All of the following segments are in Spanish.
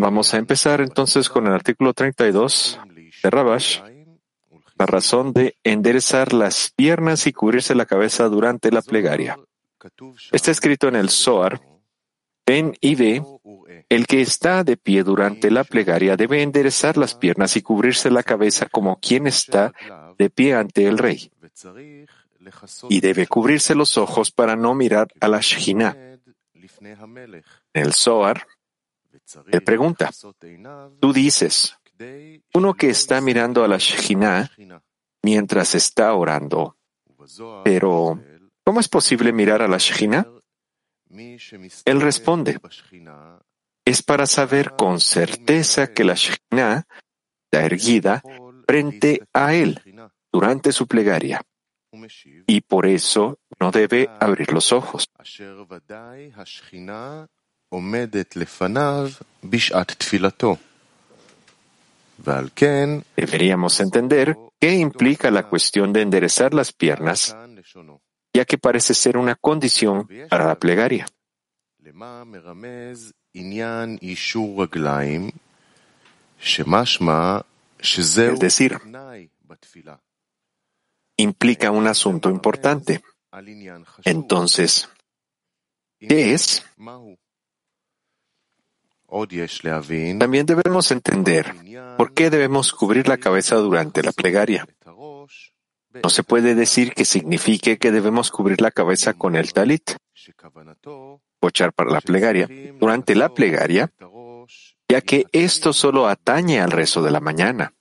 Vamos a empezar entonces con el artículo 32 de Rabash, la razón de enderezar las piernas y cubrirse la cabeza durante la plegaria. Está escrito en el Zohar, ven y ve, el que está de pie durante la plegaria debe enderezar las piernas y cubrirse la cabeza como quien está de pie ante el rey. Y debe cubrirse los ojos para no mirar a la Shekhinah. En el Zohar, él pregunta, tú dices, uno que está mirando a la Shekhinah mientras está orando. Pero, ¿cómo es posible mirar a la Shekhinah? Él responde, es para saber con certeza que la Shekhinah está erguida frente a él durante su plegaria y por eso no debe abrir los ojos. Deberíamos entender qué implica la cuestión de enderezar las piernas, ya que parece ser una condición para la plegaria. Es decir, implica un asunto importante. Entonces, ¿qué es? También debemos entender por qué debemos cubrir la cabeza durante la plegaria. No se puede decir que signifique que debemos cubrir la cabeza con el talit, pochar para la plegaria, durante la plegaria, ya que esto solo atañe al rezo de la mañana.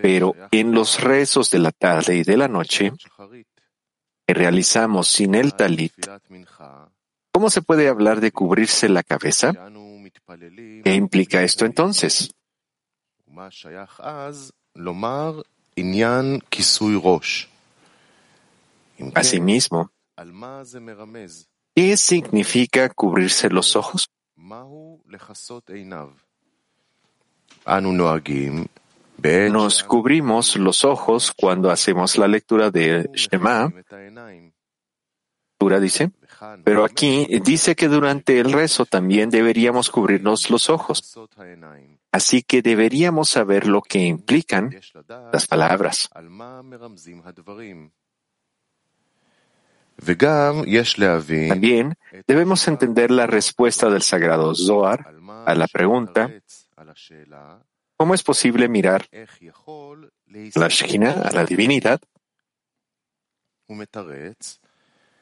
Pero en los rezos de la tarde y de la noche que realizamos sin el talit, ¿cómo se puede hablar de cubrirse la cabeza? ¿Qué implica esto entonces? Asimismo, ¿qué significa cubrirse los ojos? Nos cubrimos los ojos cuando hacemos la lectura de Shema. dice, pero aquí dice que durante el rezo también deberíamos cubrirnos los ojos. Así que deberíamos saber lo que implican las palabras. También debemos entender la respuesta del sagrado Zohar a la pregunta ¿Cómo es posible mirar la Shekhinah, a la divinidad?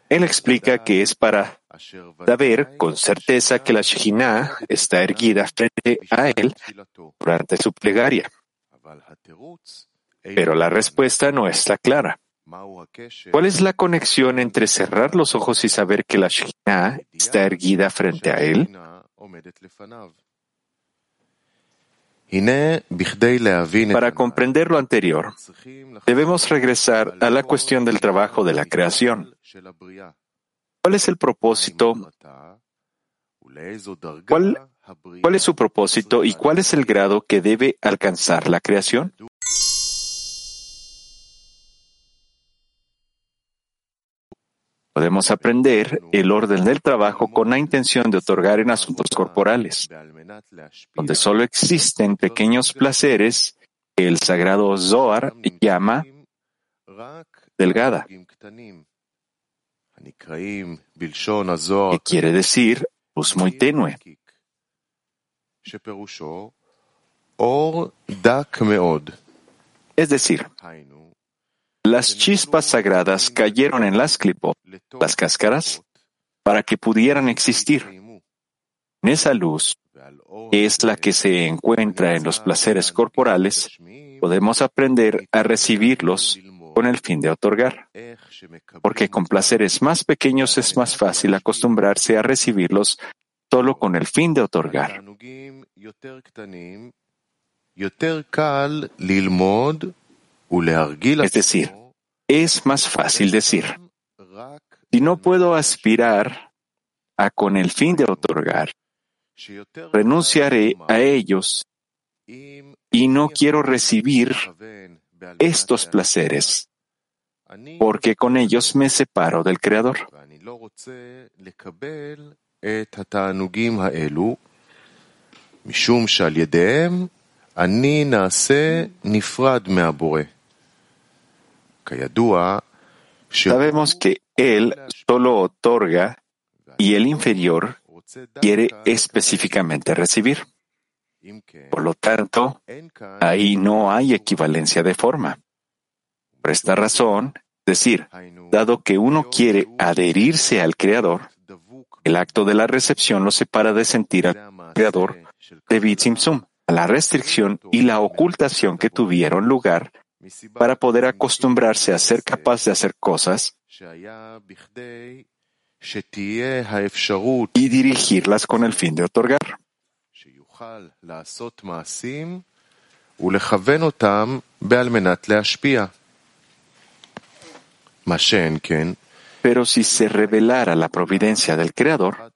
Él explica que es para saber con certeza que la Shekhinah está erguida frente a él durante su plegaria. Pero la respuesta no está clara. ¿Cuál es la conexión entre cerrar los ojos y saber que la Shekhinah está erguida frente a él? Para comprender lo anterior, debemos regresar a la cuestión del trabajo de la creación. ¿Cuál es el propósito? ¿Cuál, ¿Cuál es su propósito y cuál es el grado que debe alcanzar la creación? Podemos aprender el orden del trabajo con la intención de otorgar en asuntos corporales, donde solo existen pequeños placeres que el sagrado Zohar llama delgada, que quiere decir luz muy tenue. Es decir, las chispas sagradas cayeron en las clipot, las cáscaras, para que pudieran existir. En esa luz, que es la que se encuentra en los placeres corporales, podemos aprender a recibirlos con el fin de otorgar. Porque con placeres más pequeños es más fácil acostumbrarse a recibirlos solo con el fin de otorgar. Es decir, es más fácil decir, si no puedo aspirar a con el fin de otorgar, renunciaré a ellos y no quiero recibir estos placeres, porque con ellos me separo del Creador. משום שעל ידיהם אני נעשה נפרד מהבורא. Sabemos que él solo otorga y el inferior quiere específicamente recibir. Por lo tanto, ahí no hay equivalencia de forma. Por esta razón, decir, dado que uno quiere adherirse al Creador, el acto de la recepción lo separa de sentir al Creador de Bit a la restricción y la ocultación que tuvieron lugar para poder acostumbrarse a ser capaz de hacer cosas y dirigirlas con el fin de otorgar. Pero si se revelara la providencia del Creador,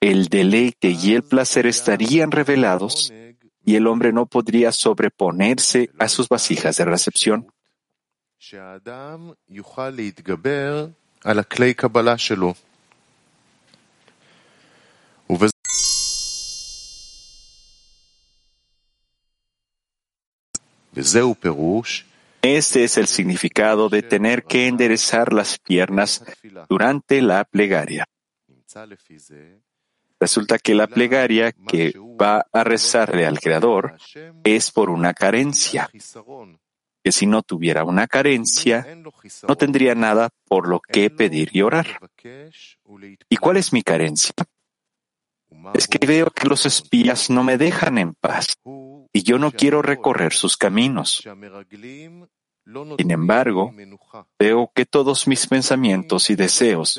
el deleite y el placer estarían revelados y el hombre no podría sobreponerse a sus vasijas de recepción. Este es el significado de tener que enderezar las piernas durante la plegaria. Resulta que la plegaria que va a rezarle al Creador es por una carencia, que si no tuviera una carencia, no tendría nada por lo que pedir y orar. ¿Y cuál es mi carencia? Es que veo que los espías no me dejan en paz y yo no quiero recorrer sus caminos. Sin embargo, veo que todos mis pensamientos y deseos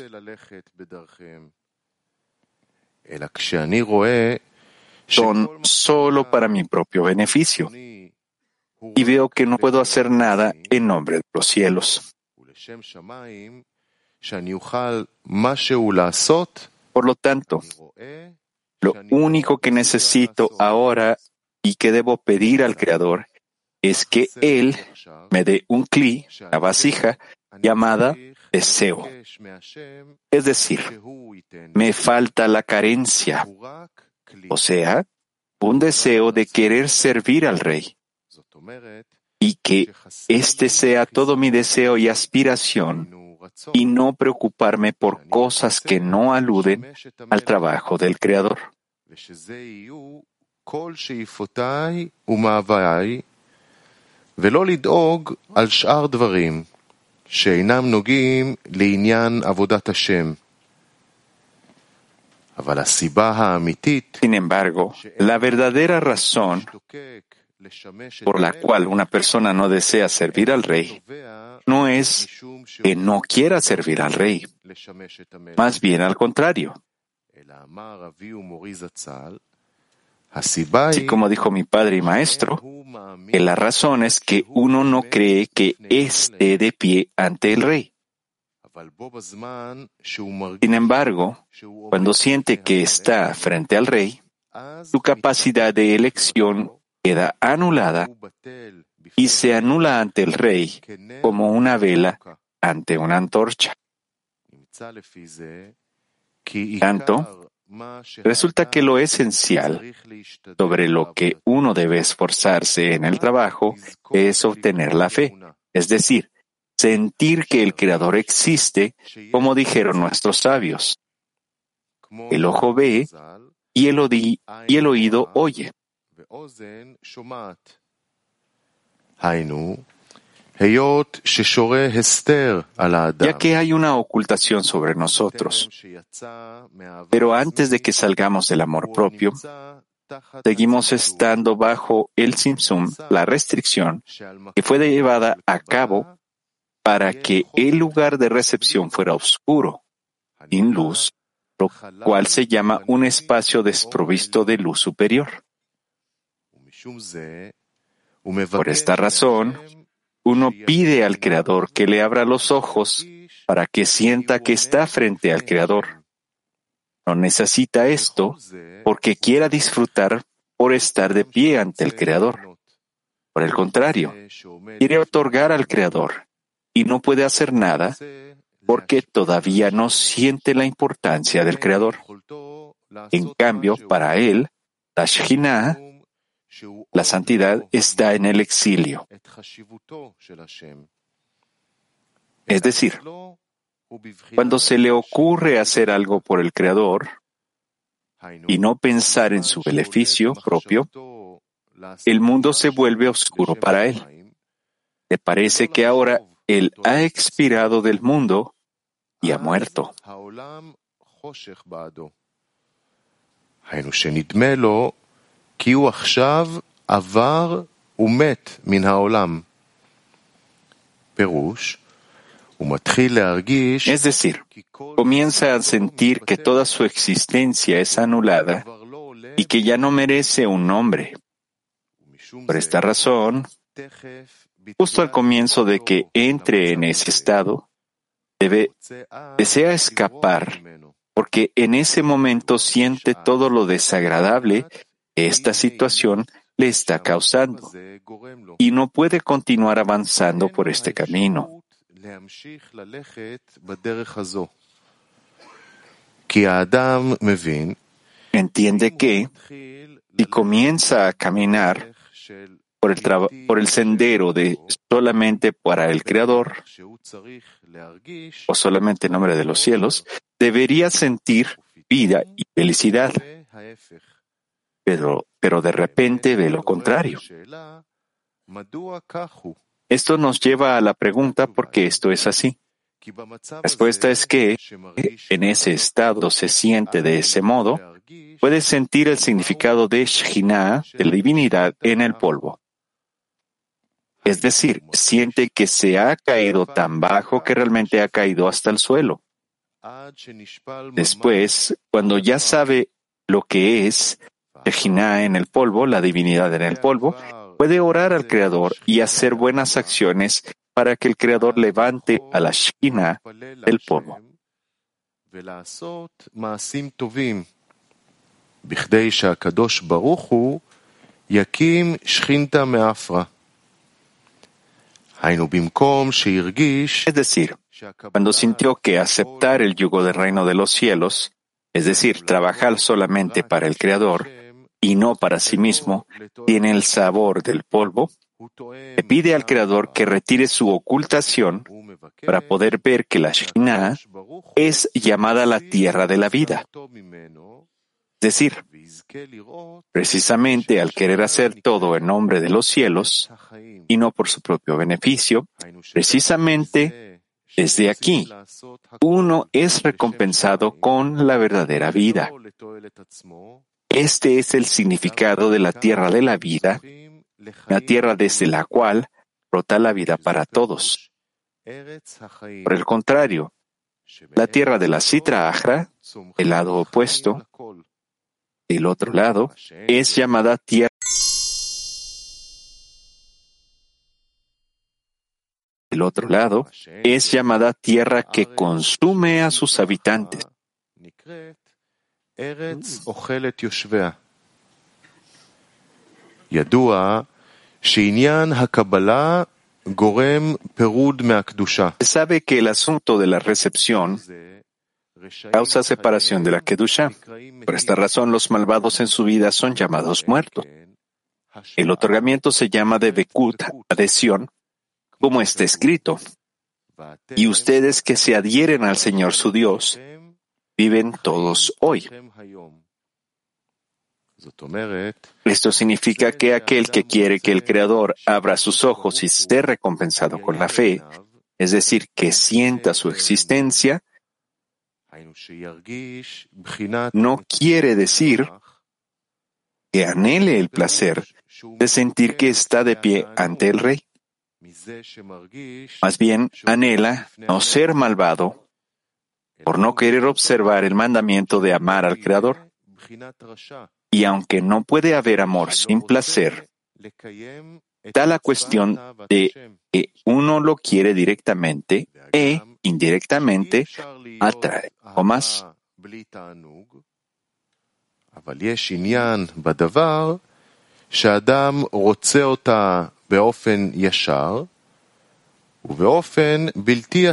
son solo para mi propio beneficio. Y veo que no puedo hacer nada en nombre de los cielos. Por lo tanto, lo único que necesito ahora y que debo pedir al Creador es que Él me dé un cli, la vasija, llamada deseo. Es decir, me falta la carencia, o sea, un deseo de querer servir al rey y que este sea todo mi deseo y aspiración y no preocuparme por cosas que no aluden al trabajo del Creador. שאינם נוגעים לעניין עבודת השם. אבל הסיבה האמיתית Sin embargo, la verdadera razón משתוקק לשמש את por la המלך cual una persona no desea servir al Rey נובע no es משום que שהוא no quiera servir al Rey, לשמש את המלך. más bien al contrario. Así como dijo mi padre y maestro, que la razón es que uno no cree que esté de pie ante el rey. Sin embargo, cuando siente que está frente al rey, su capacidad de elección queda anulada y se anula ante el rey como una vela ante una antorcha. Tanto, Resulta que lo esencial sobre lo que uno debe esforzarse en el trabajo es obtener la fe, es decir, sentir que el Creador existe, como dijeron nuestros sabios. El ojo ve y el, oído oye ya que hay una ocultación sobre nosotros. Pero antes de que salgamos del amor propio, seguimos estando bajo el simsum, la restricción, que fue llevada a cabo para que el lugar de recepción fuera oscuro, sin luz, lo cual se llama un espacio desprovisto de luz superior. Por esta razón, uno pide al Creador que le abra los ojos para que sienta que está frente al Creador. No necesita esto porque quiera disfrutar por estar de pie ante el Creador. Por el contrario, quiere otorgar al Creador y no puede hacer nada porque todavía no siente la importancia del Creador. En cambio, para él, La la santidad, está en el exilio. Es decir, cuando se le ocurre hacer algo por el Creador y no pensar en su beneficio propio, el mundo se vuelve oscuro para él. Le parece que ahora él ha expirado del mundo y ha muerto. היינו שנדמה לו כי הוא עכשיו עבר ומת מן העולם. פירוש, הוא מתחיל להרגיש Es decir, comienza a sentir que toda su existencia es anulada y que ya no merece un nombre. Por esta razón, justo al comienzo de que entre en ese estado, debe, desea escapar porque en ese momento siente todo lo desagradable que esta situación le está causando y no puede continuar avanzando por este camino. Entiende que si comienza a caminar por el, por el sendero de solamente para el Creador o solamente en nombre de los cielos, debería sentir vida y felicidad. Pero, pero de repente ve lo contrario. Esto nos lleva a la pregunta por qué esto es así. La respuesta es que en ese estado se siente de ese modo, puede sentir el significado de Shekhinah, de la divinidad, en el polvo. Es decir, siente que se ha caído tan bajo que realmente ha caído hasta el suelo. Después, cuando ya sabe lo que es Shekhinah en el polvo, la divinidad en el polvo, puede orar al Creador y hacer buenas acciones para que el Creador levante a la Shekhinah del polvo. Es decir, cuando sintió que aceptar el yugo del reino de los cielos, es decir, trabajar solamente para el Creador y no para sí mismo, tiene el sabor del polvo, le pide al Creador que retire su ocultación para poder ver que la Shekhinah es llamada la tierra de la vida. Es decir, precisamente al querer hacer todo en nombre de los cielos y no por su propio beneficio, precisamente desde aquí uno es recompensado con la verdadera vida. Este es el significado de la tierra de la vida, la tierra desde la cual brota la vida para todos. Por el contrario, la tierra de la Sitra Ajra, el lado opuesto, el otro lado, es llamada tierra. El otro lado es llamada tierra que consume a sus habitantes. Se sabe que el asunto de la recepción causa separación de la Kedusha. Por esta razón, los malvados en su vida son llamados muertos. El otorgamiento se llama de Bekut, adhesión, como está escrito. Y ustedes que se adhieren al Señor su Dios, viven todos hoy. Esto significa que aquel que quiere que el Creador abra sus ojos y esté recompensado con la fe, es decir, que sienta su existencia, no quiere decir que anhele el placer de sentir que está de pie ante el rey. Más bien anhela no ser malvado por no querer observar el mandamiento de amar al Creador. Y aunque no puede haber amor sin placer, da la cuestión de que uno lo quiere directamente e indirectamente atrae o más.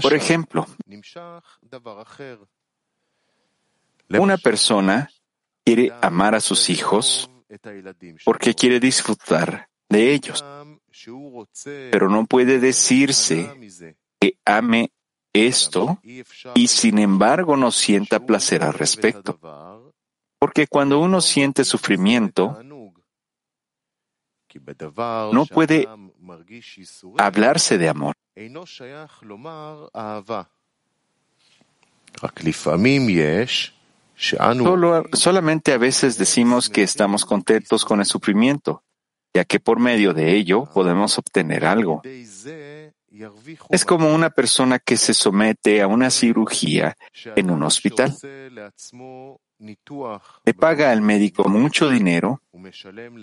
Por ejemplo, una persona quiere amar a sus hijos porque quiere disfrutar de ellos. Pero no puede decirse que ame esto y sin embargo no sienta placer al respecto. Porque cuando uno siente sufrimiento, no puede hablarse de amor. Solo, solamente a veces decimos que estamos contentos con el sufrimiento, ya que por medio de ello podemos obtener algo. Es como una persona que se somete a una cirugía en un hospital. Le paga al médico mucho dinero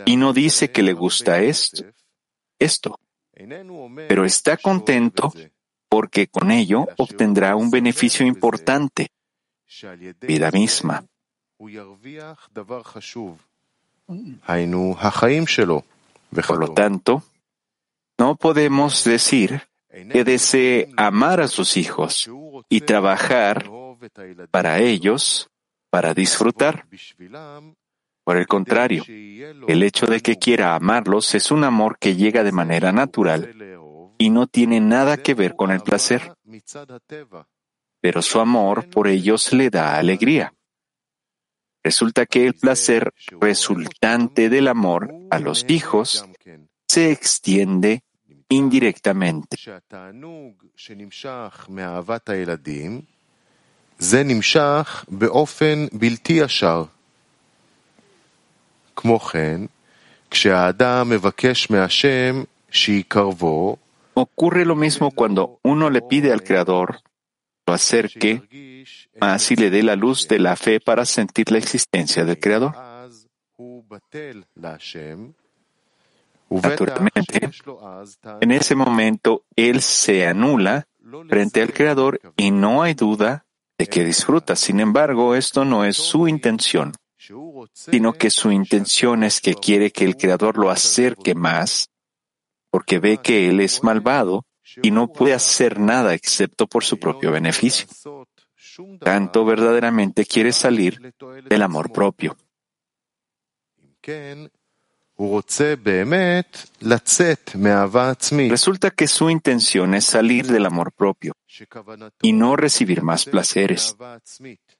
y no dice que le gusta esto, esto, pero está contento porque con ello obtendrá un beneficio importante, vida misma. Por lo tanto, no podemos decir que desee amar a sus hijos y trabajar para ellos para disfrutar. Por el contrario, el hecho de que quiera amarlos es un amor que llega de manera natural y no tiene nada que ver con el placer. Pero su amor por ellos le da alegría. Resulta que el placer resultante del amor a los hijos se extiende indirectamente. זה נמשך באופן בלתי ישר. כמו כן, כשהאדם מבקש מהשם שיקרבו, Ocurre lo mismo cuando uno le pide al Creador lo acerque más y le dé la luz de la fe para sentir la existencia del Creador. Naturalmente, en ese momento Él se anula frente al Creador y no hay duda de que disfruta. Sin embargo, esto no es su intención, sino que su intención es que quiere que el Creador lo acerque más, porque ve que Él es malvado y no puede hacer nada excepto por su propio beneficio. Tanto verdaderamente quiere salir del amor propio. Resulta que su intención es salir del amor propio y no recibir más placeres.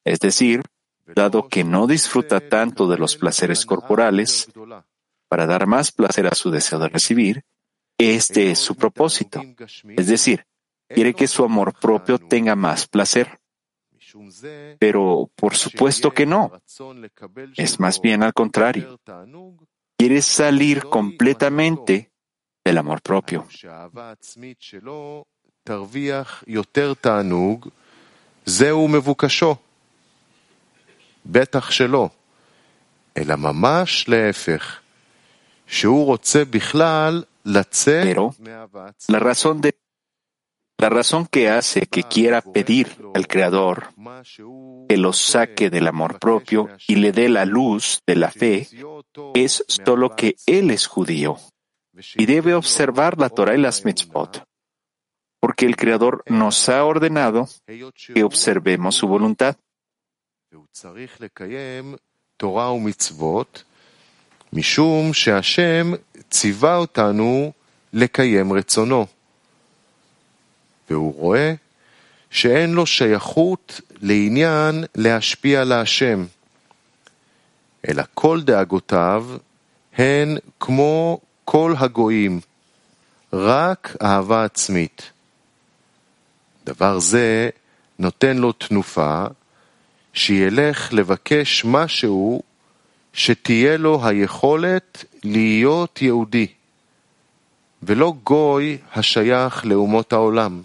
Es decir, dado que no disfruta tanto de los placeres corporales, para dar más placer a su deseo de recibir, este es su propósito. Es decir, quiere que su amor propio tenga más placer. Pero por supuesto que no. Es más bien al contrario quiere salir completamente del amor propio. Pero la razón de la razón que hace que quiera pedir al Creador que lo saque del amor propio y le dé la luz de la fe es solo que él es judío y debe observar la Torah y las mitzvot, porque el Creador nos ha ordenado que observemos su voluntad. והוא רואה שאין לו שייכות לעניין להשפיע להשם, אלא כל דאגותיו הן כמו כל הגויים, רק אהבה עצמית. דבר זה נותן לו תנופה שילך לבקש משהו שתהיה לו היכולת להיות יהודי, ולא גוי השייך לאומות העולם.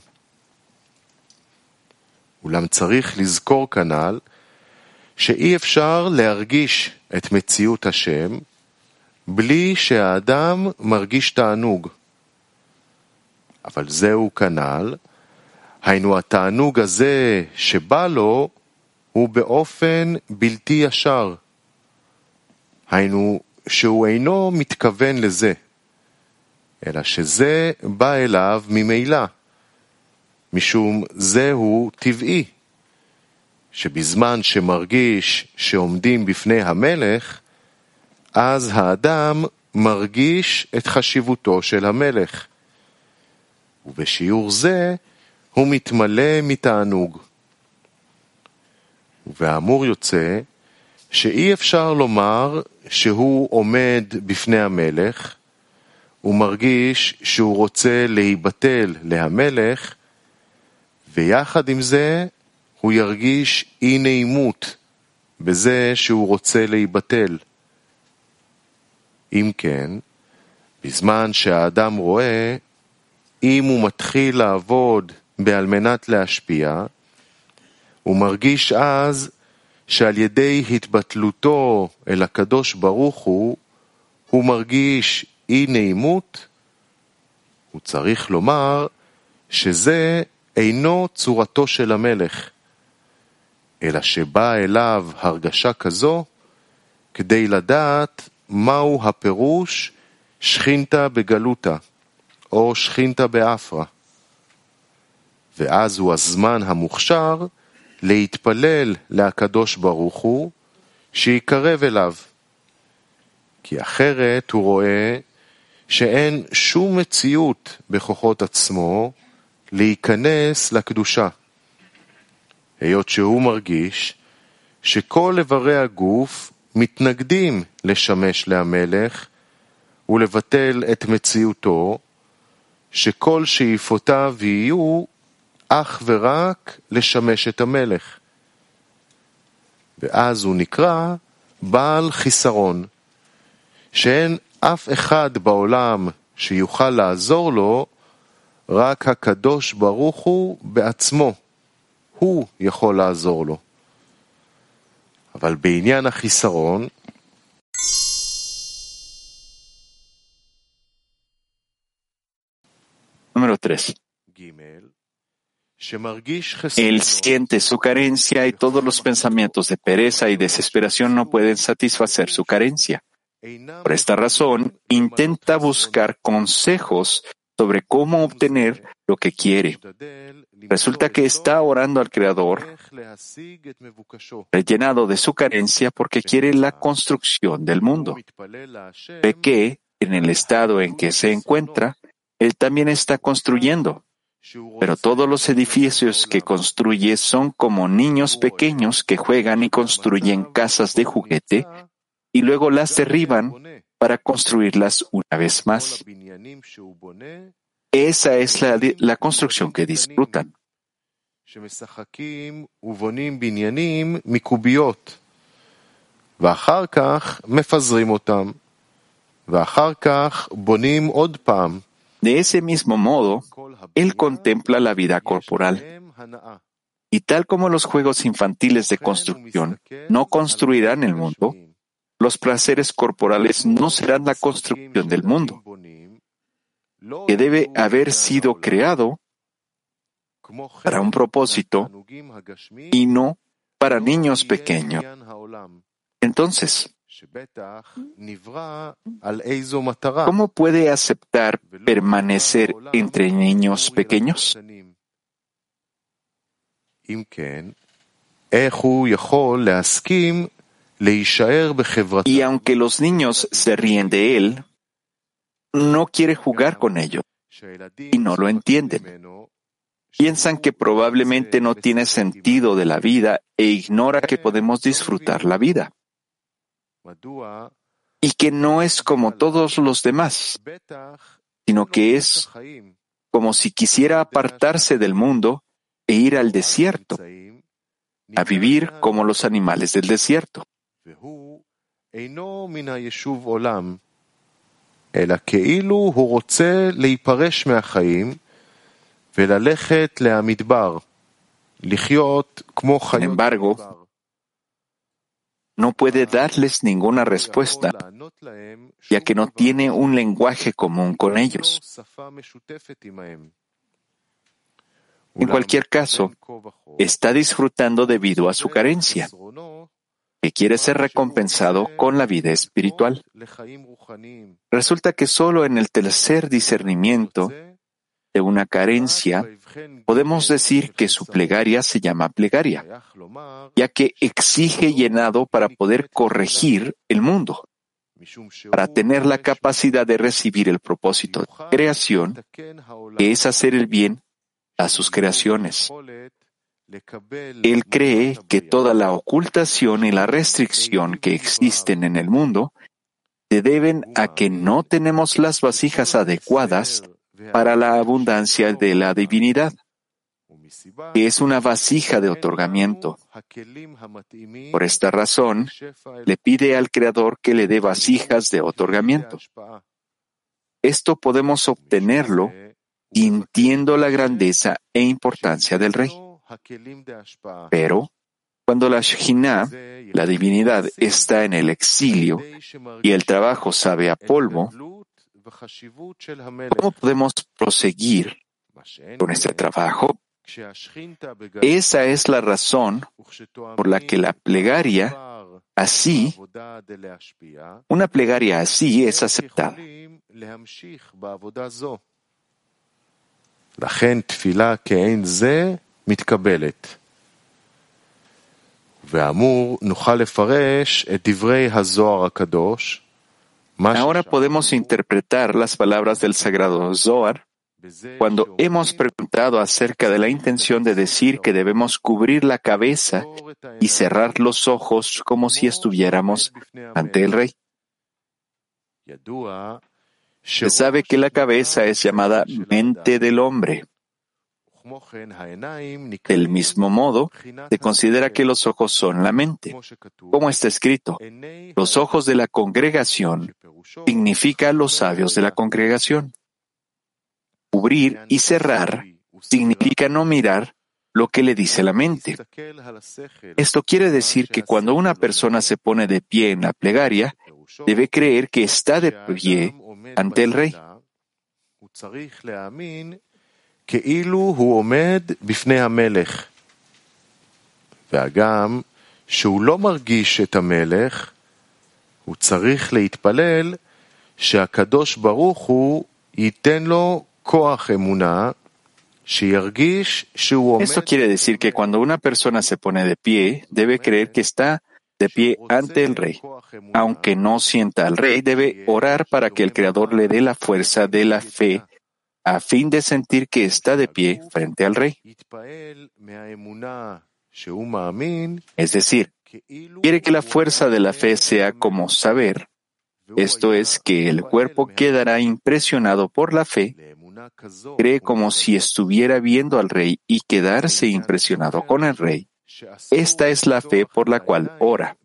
אולם צריך לזכור כנ"ל שאי אפשר להרגיש את מציאות השם בלי שהאדם מרגיש תענוג. אבל זהו כנ"ל, היינו התענוג הזה שבא לו הוא באופן בלתי ישר. היינו שהוא אינו מתכוון לזה, אלא שזה בא אליו ממילא. משום זהו טבעי, שבזמן שמרגיש שעומדים בפני המלך, אז האדם מרגיש את חשיבותו של המלך, ובשיעור זה הוא מתמלא מתענוג. והאמור יוצא שאי אפשר לומר שהוא עומד בפני המלך, הוא מרגיש שהוא רוצה להיבטל להמלך, ויחד עם זה הוא ירגיש אי נעימות בזה שהוא רוצה להיבטל. אם כן, בזמן שהאדם רואה, אם הוא מתחיל לעבוד בעל מנת להשפיע, הוא מרגיש אז שעל ידי התבטלותו אל הקדוש ברוך הוא, הוא מרגיש אי נעימות, הוא צריך לומר שזה אינו צורתו של המלך, אלא שבאה אליו הרגשה כזו כדי לדעת מהו הפירוש שכינתה בגלותה, או שכינתה באפרה. ואז הוא הזמן המוכשר להתפלל להקדוש ברוך הוא, שיקרב אליו. כי אחרת הוא רואה שאין שום מציאות בכוחות עצמו להיכנס לקדושה. היות שהוא מרגיש שכל איברי הגוף מתנגדים לשמש להמלך ולבטל את מציאותו, שכל שאיפותיו יהיו אך ורק לשמש את המלך. ואז הוא נקרא בעל חיסרון, שאין אף אחד בעולם שיוכל לעזור לו, רק הקדוש ברוך הוא בעצמו. הוא יכול לעזור לו. אבל בעניין החיסרון, Número 3. Él siente su carencia y todos los pensamientos de pereza y desesperación no pueden satisfacer su carencia. Por esta razón, intenta buscar consejos sobre cómo obtener lo que quiere. Resulta que está orando al Creador, rellenado de su carencia porque quiere la construcción del mundo. Ve que, en el estado en que se encuentra, Él también está construyendo. Pero todos los edificios que construye son como niños pequeños que juegan y construyen casas de juguete y luego las derriban para construirlas una vez más. Esa es la, la construcción que disfrutan. ואחר כך מפזרים אותם, ואחר כך בונים עוד פעם. De ese mismo modo, él contempla la vida corporal. Y tal como los juegos infantiles de construcción no construirán el mundo, los placeres corporales no serán la construcción del mundo, que debe haber sido creado para un propósito y no para niños pequeños. Entonces, ¿Cómo puede aceptar permanecer entre niños pequeños? Y aunque los niños se ríen de él, no quiere jugar con ellos y no lo entienden. Piensan que probablemente no tiene sentido de la vida e ignora que podemos disfrutar la vida y que no es como todos los demás, sino que es como si quisiera apartarse del mundo e ir al desierto, a vivir como los animales del desierto. Sin embargo, no puede darles ninguna respuesta, ya que no tiene un lenguaje común con ellos. En cualquier caso, está disfrutando debido a su carencia, que quiere ser recompensado con la vida espiritual. Resulta que solo en el tercer discernimiento de una carencia, podemos decir que su plegaria se llama plegaria, ya que exige llenado para poder corregir el mundo. para tener la capacidad de recibir el propósito de creación, que es hacer el bien a sus creaciones. Él cree que toda la ocultación y la restricción que existen en el mundo se deben a que no tenemos las vasijas adecuadas para la abundancia de la divinidad, que es una vasija de otorgamiento. Por esta razón, le pide al Creador que le dé vasijas de otorgamiento. Esto podemos obtenerlo sintiendo la grandeza e importancia del Rey. Pero, cuando la Shekhinah, la divinidad, está en el exilio y el trabajo sabe a polvo, ¿cómo podemos proseguir con este trabajo? Esa es la razón por la que la plegaria así, una plegaria así es aceptada. לכן תפילה כאין זה מתקבלת. ואמור נוכל לפרש את דברי הזוהר הקדוש, Ahora podemos interpretar las palabras del sagrado Zohar cuando hemos preguntado acerca de la intención de decir que debemos cubrir la cabeza y cerrar los ojos como si estuviéramos ante el rey. Se sabe que la cabeza es llamada mente del hombre. Del mismo modo, se considera que los ojos son la mente. Como está escrito, los ojos de la congregación significa los sabios de la congregación. Cubrir y cerrar significa no mirar lo que le dice la mente. Esto quiere decir que cuando una persona se pone de pie en la plegaria, debe creer que está de pie ante el rey. כאילו הוא עומד בפני המלך. והגם שהוא לא מרגיש את המלך, הוא צריך להתפלל שהקדוש ברוך הוא ייתן לו כוח אמונה, שירגיש שהוא עומד... Esto quiere decir que cuando una persona se pone de pie, debe creer que está de pie ante el rey. Aunque no sienta al rey, debe orar para que el Creador le dé la fuerza de la fe a fin de sentir que está de pie frente al rey. Es decir, quiere que la fuerza de la fe sea como saber, esto es que el cuerpo quedará impresionado por la fe, cree como si estuviera viendo al rey y quedarse impresionado con el rey. Esta es la fe por la cual ora.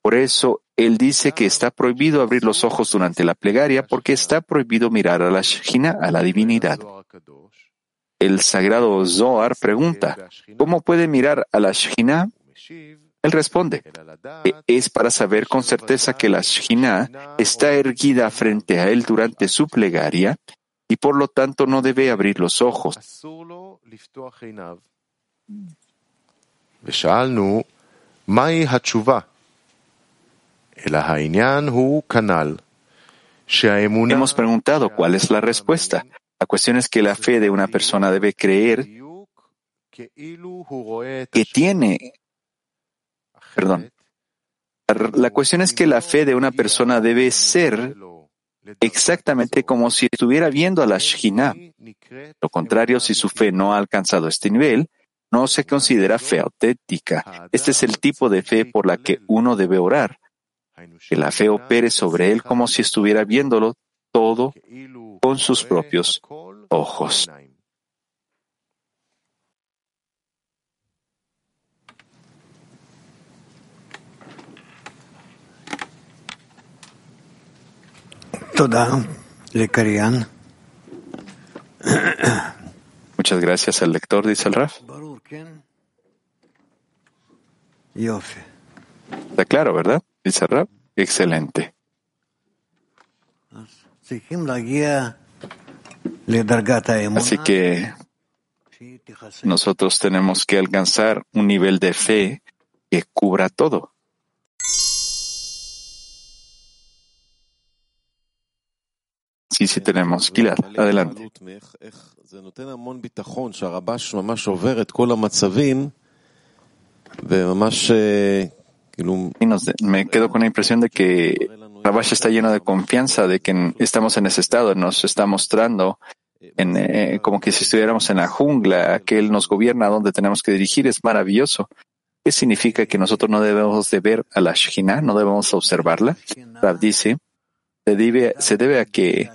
Por eso, él dice que está prohibido abrir los ojos durante la plegaria porque está prohibido mirar a la Shekhinah, a la divinidad. El sagrado Zohar pregunta, ¿cómo puede mirar a la Shekhinah? Él responde, es para saber con certeza que la Shekhinah está erguida frente a él durante su plegaria y por lo tanto no debe abrir los ojos. Hemos preguntado cuál es la respuesta. La cuestión es que la fe de una persona debe creer que tiene, perdón, la cuestión es que la fe de una persona debe ser exactamente como si estuviera viendo a la Shekhinah. Lo contrario, si su fe no ha alcanzado este nivel, no se considera fe auténtica. Este es el tipo de fe por la que uno debe orar que la fe opere sobre él como si estuviera viéndolo todo con sus propios ojos. Muchas gracias al lector, dice el Raf. Está claro, ¿verdad? Dice Rab. Excelente. Así que nosotros tenemos que alcanzar un nivel de fe que cubra todo. Sí, sí tenemos. Pilar, adelante. Y me quedo con la impresión de que Rabash está lleno de confianza de que estamos en ese estado, nos está mostrando en, eh, como que si estuviéramos en la jungla, que Él nos gobierna donde tenemos que dirigir, es maravilloso. ¿Qué significa que nosotros no debemos de ver a la Shekhinah, no debemos observarla? Rab dice, se debe, a que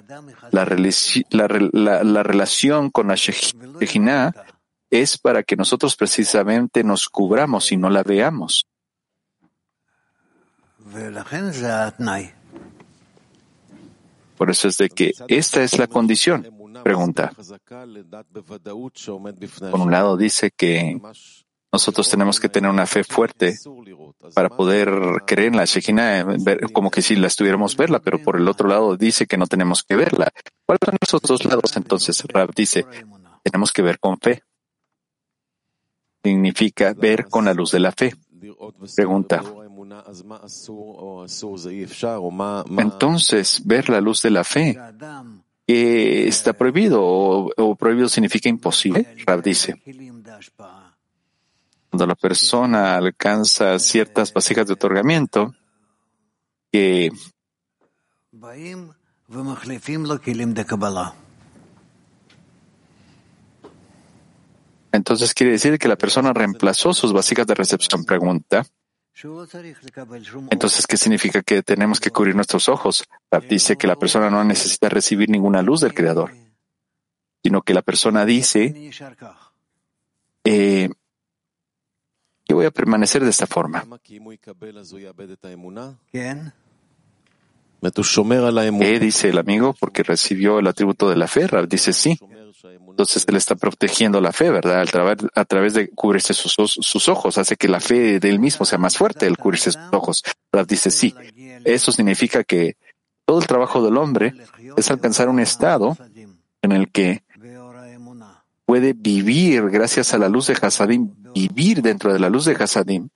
la, la, la, relación con la Shekhinah es para que nosotros precisamente nos cubramos y no la veamos. Por eso es de que esta es la condición. Pregunta. Por un lado dice que nosotros tenemos que tener una fe fuerte para poder creer en la Shekhinah, como que si la estuviéramos verla, pero por el otro lado dice que no tenemos que verla. ¿Cuáles son esos dos lados? Entonces Rab dice, tenemos que ver con fe. Significa ver con la luz de la fe. Pregunta. Entonces, ver la luz de la fe está prohibido o, prohibido significa imposible. Rab dice. Cuando la persona alcanza ciertas vasijas de otorgamiento, entonces quiere decir que la persona reemplazó sus vasijas de recepción. Pregunta. Entonces, ¿qué significa que tenemos que cubrir nuestros ojos? Dice que la persona no necesita recibir ninguna luz del Creador, sino que la persona dice, eh, voy a permanecer de esta forma. ¿Qué dice el amigo? Porque recibió el atributo de la fe. dice sí. Entonces él está protegiendo la fe, ¿verdad? A través, de cubrirse sus, ojos, hace que la fe de él mismo sea más fuerte, el cubrirse sus ojos. Rab dice sí. Eso significa que todo el trabajo del hombre es alcanzar un estado en el que puede vivir gracias a la luz de Hasadim, vivir dentro de la luz de Hasadim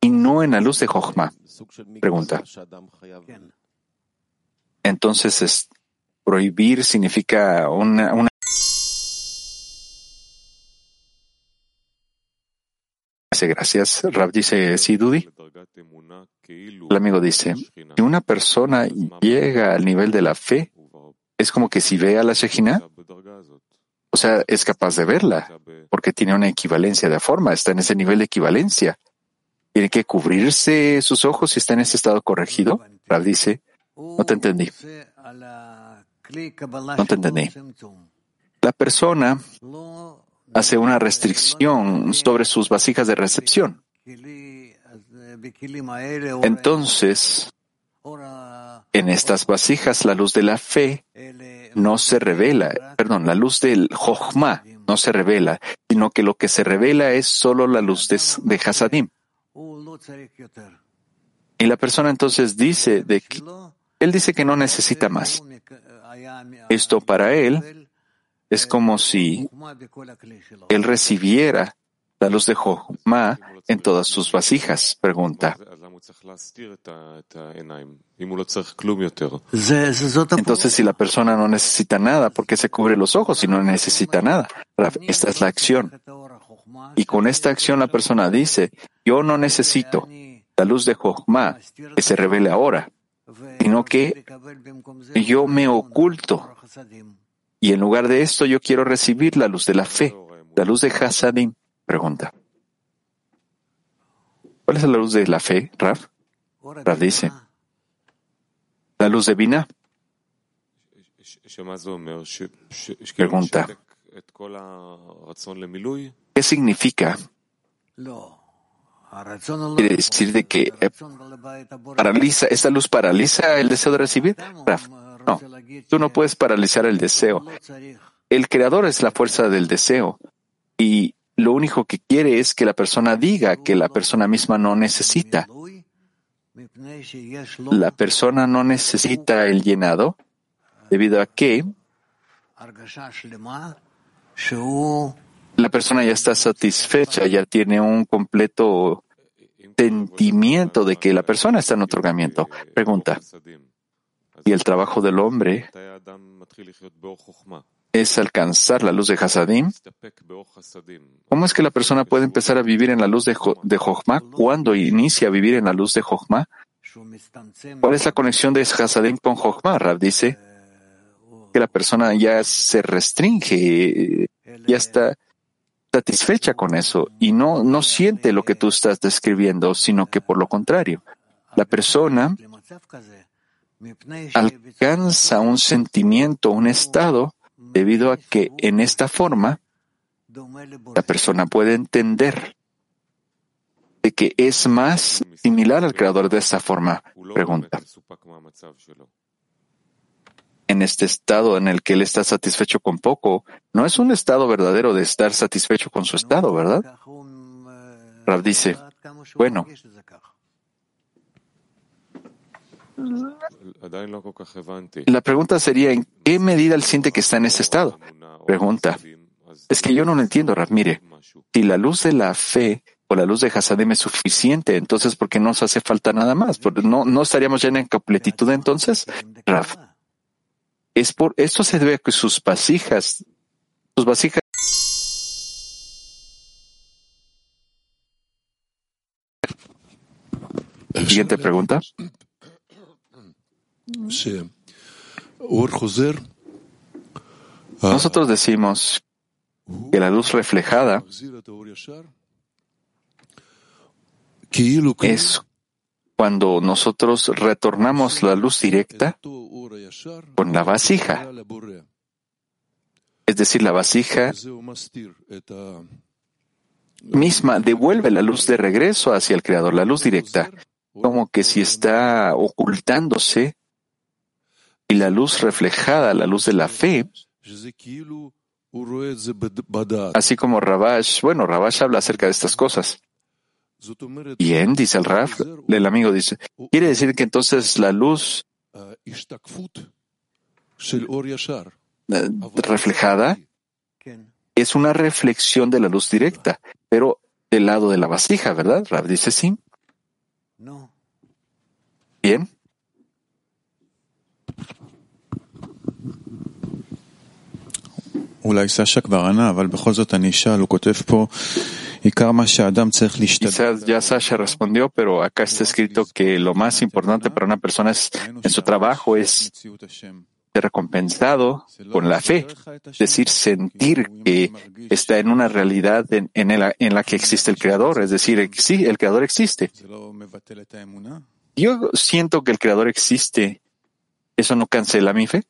y no en la luz de Jochma. Pregunta. Entonces, es, prohibir significa una, una Gracias. Rab dice, sí, Dudi. El amigo dice, si una persona llega al nivel de la fe, es como que si ve a la Shejina, o sea, es capaz de verla, porque tiene una equivalencia de forma, está en ese nivel de equivalencia. Tiene que cubrirse sus ojos si está en ese estado corregido. Rab dice, no te entendí. No te entendí. La persona hace una restricción sobre sus vasijas de recepción. Entonces, en estas vasijas la luz de la fe no se revela, perdón, la luz del Jochma no se revela, sino que lo que se revela es solo la luz de, de Hasadim. Y la persona entonces dice de que él dice que no necesita más. Esto para él es como si él recibiera la luz de Jochma en todas sus vasijas, pregunta. Entonces, si la persona no necesita nada, ¿por qué se cubre los ojos si no necesita nada? Esta es la acción. Y con esta acción la persona dice, yo no necesito la luz de Jochma que se revele ahora, sino que yo me oculto. Y en lugar de esto yo quiero recibir la luz de la fe, la luz de Hasadim. Pregunta. ¿Cuál es la luz de la fe, Raf? Raf dice. La luz divina. Pregunta. ¿Qué significa? Quiere decir de que eh, paraliza, esta luz paraliza el deseo de recibir. Raf, no, tú no puedes paralizar el deseo. El creador es la fuerza del deseo y lo único que quiere es que la persona diga que la persona misma no necesita. La persona no necesita el llenado debido a que la persona ya está satisfecha, ya tiene un completo sentimiento de que la persona está en otorgamiento. Pregunta. ¿Y el trabajo del hombre es alcanzar la luz de Hasadim, ¿cómo es que la persona puede empezar a vivir en la luz de, Jo- cuando inicia a vivir en la luz de Jochma? ¿Cuál es la conexión de Hasadim con Jochma? Rab dice que la persona ya se restringe, ya está satisfecha con eso y no, no siente lo que tú estás describiendo, sino que por lo contrario, la persona alcanza un sentimiento, un estado, debido a que en esta forma la persona puede entender de que es más similar al creador de esta forma. Pregunta. En este estado en el que él está satisfecho con poco, no es un estado verdadero de estar satisfecho con su estado, ¿verdad? Rab dice, bueno, la pregunta sería, ¿en qué medida él siente que está en ese estado? Pregunta. Es que yo no lo entiendo, Rab. Mire, si la luz de la fe o la luz de Hasadim es suficiente, entonces ¿por qué no nos hace falta nada más? Porque no, no estaríamos ya en completitud entonces, Rab. Es por esto se debe a que sus vasijas, sus vasijas Siguiente pregunta. Nosotros decimos que la luz reflejada es cuando nosotros retornamos la luz directa con la vasija. Es decir, la vasija misma devuelve la luz de regreso hacia el Creador, la luz directa, como que si está ocultándose y la luz reflejada, la luz de la fe, así como Rabash, bueno, Rabash habla acerca de estas cosas. Bien, dice el Raf, el amigo dice, quiere decir que entonces la luz eh, reflejada es una reflexión de la luz directa, pero del lado de la vasija, ¿verdad? Raf dice sí. No. Bien. Quizás ya Sasha respondió, pero acá está escrito que lo más importante para una persona es, en su trabajo es ser recompensado con la fe, es decir, sentir que está en una realidad en, la que existe el Creador, es decir, sí, el Creador existe. Yo siento que el Creador existe, ¿eso no cancela mi fe?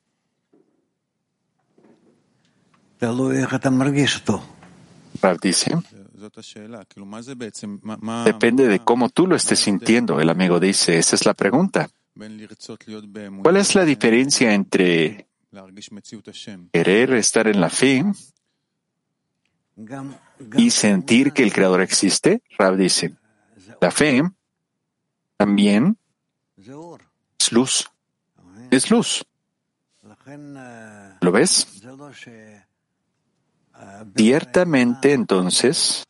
Rav dice, depende de cómo tú lo estés sintiendo. El amigo dice, esa es la pregunta. ¿Cuál es la diferencia entre querer estar en la fe y sentir que el Creador existe? Rab dice, la fe también es luz. Es luz. ¿Lo ves? Ciertamente, entonces,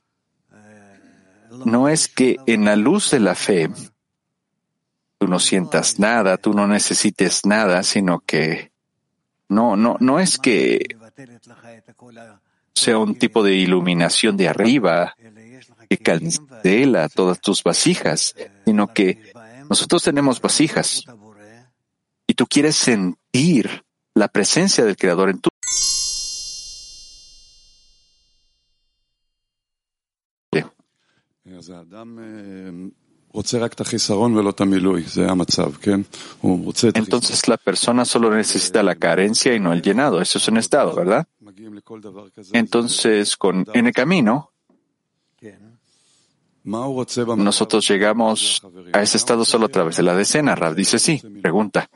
no es que en la luz de la fe tú no sientas nada, tú no necesites nada, sino que no, no, no es que sea un tipo de iluminación de arriba que cancela todas tus vasijas, sino que nosotros tenemos vasijas y tú quieres sentir la presencia del Creador en tu Entonces la persona solo necesita la carencia y no el llenado. Eso es un estado, ¿verdad? Entonces, con, en el camino, nosotros llegamos a ese estado solo a través de la decena. Rab dice sí. Pregunta.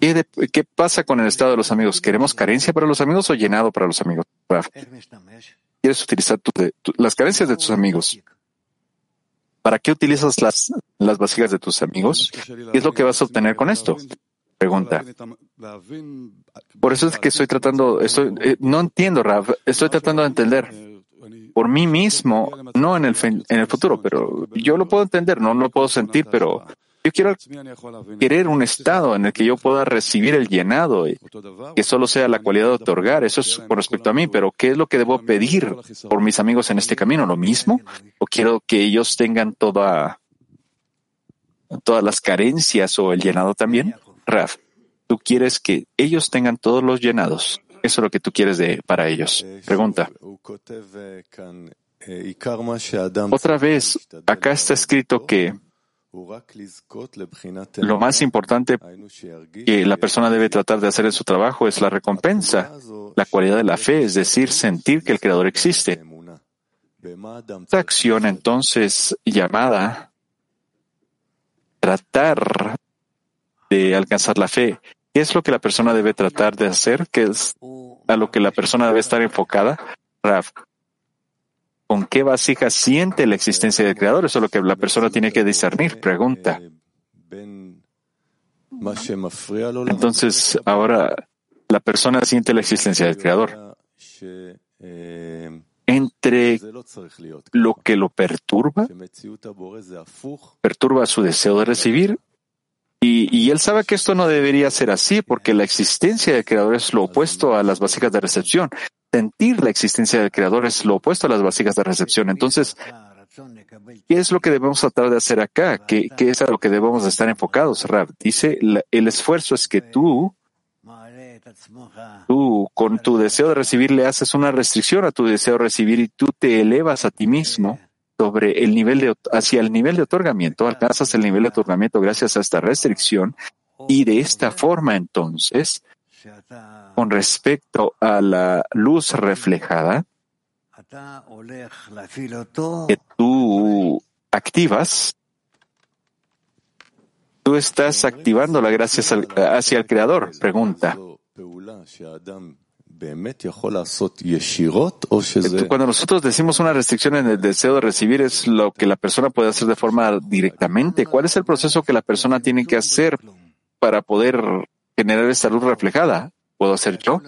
¿Qué, ¿Qué pasa con el estado de los amigos? ¿Queremos carencia para los amigos o llenado para los amigos? ¿Quieres utilizar las carencias de tus amigos? ¿Para qué utilizas las, las vasijas de tus amigos? ¿Qué es lo que vas a obtener con esto? Pregunta. Por eso es que estoy tratando, estoy, eh, no entiendo, Rav, estoy tratando de entender por mí mismo, no en el, en el futuro, pero yo lo puedo entender, no lo puedo sentir, pero Yo quiero querer un estado en el que yo pueda recibir el llenado, y que solo sea la cualidad de otorgar. Eso es con respecto a mí, pero ¿qué es lo que debo pedir por mis amigos en este camino? ¿Lo mismo? ¿O quiero que ellos tengan toda, todas las carencias o el llenado también? Raf, tú quieres que ellos tengan todos los llenados. Eso es lo que tú quieres de, para ellos. Pregunta. Otra vez, acá está escrito que lo más importante que la persona debe tratar de hacer en su trabajo es la recompensa, la cualidad de la fe, es decir, sentir que el Creador existe. Esta acción entonces llamada tratar de alcanzar la fe, ¿qué es lo que la persona debe tratar de hacer? ¿Qué es a lo que la persona debe estar enfocada? Raf, ¿Con qué vasija siente la existencia del Creador? Eso es lo que la persona tiene que discernir. Pregunta. Entonces, ahora la persona siente la existencia del Creador. Entre lo que lo perturba, perturba su deseo de recibir, y, él sabe que esto no debería ser así, porque la existencia del Creador es lo opuesto a las vasijas de recepción sentir la existencia del Creador es lo opuesto a las vasijas de recepción. Entonces, ¿qué es lo que debemos tratar de hacer acá? ¿Qué, es a lo que debemos estar enfocados? Rab dice, el esfuerzo es que tú, tú con tu deseo de recibir le haces una restricción a tu deseo de recibir y tú te elevas a ti mismo sobre el nivel de, hacia el nivel de otorgamiento, alcanzas el nivel de otorgamiento gracias a esta restricción y de esta forma entonces con respecto a la luz reflejada que tú activas, tú estás activándola gracias al, hacia el Creador. Pregunta. Cuando nosotros decimos una restricción en el deseo de recibir es lo que la persona puede hacer de forma directamente. ¿Cuál es el proceso que la persona tiene que hacer para poder generar esta luz reflejada? ¿Puedo hacer yo?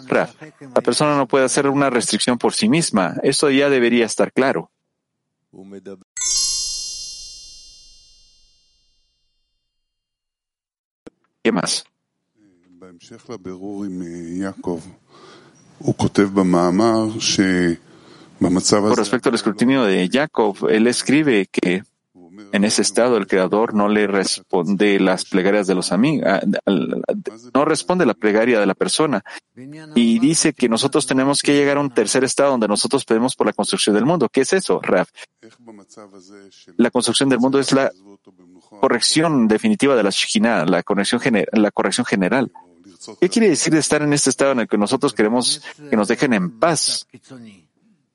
La persona no puede hacer una restricción por sí misma. Eso ya debería estar claro. ¿Qué más? Con respecto al escrutinio de Jacob, él escribe que en ese estado el creador no le responde las plegarias de los amigos, no responde la plegaria de la persona y dice que nosotros tenemos que llegar a un tercer estado donde nosotros pedimos por la construcción del mundo. ¿Qué es eso, Raf? La construcción del mundo es la corrección definitiva de la Shekhinah, la la corrección general. ¿Qué quiere decir estar en este estado en el que nosotros queremos que nos dejen en paz?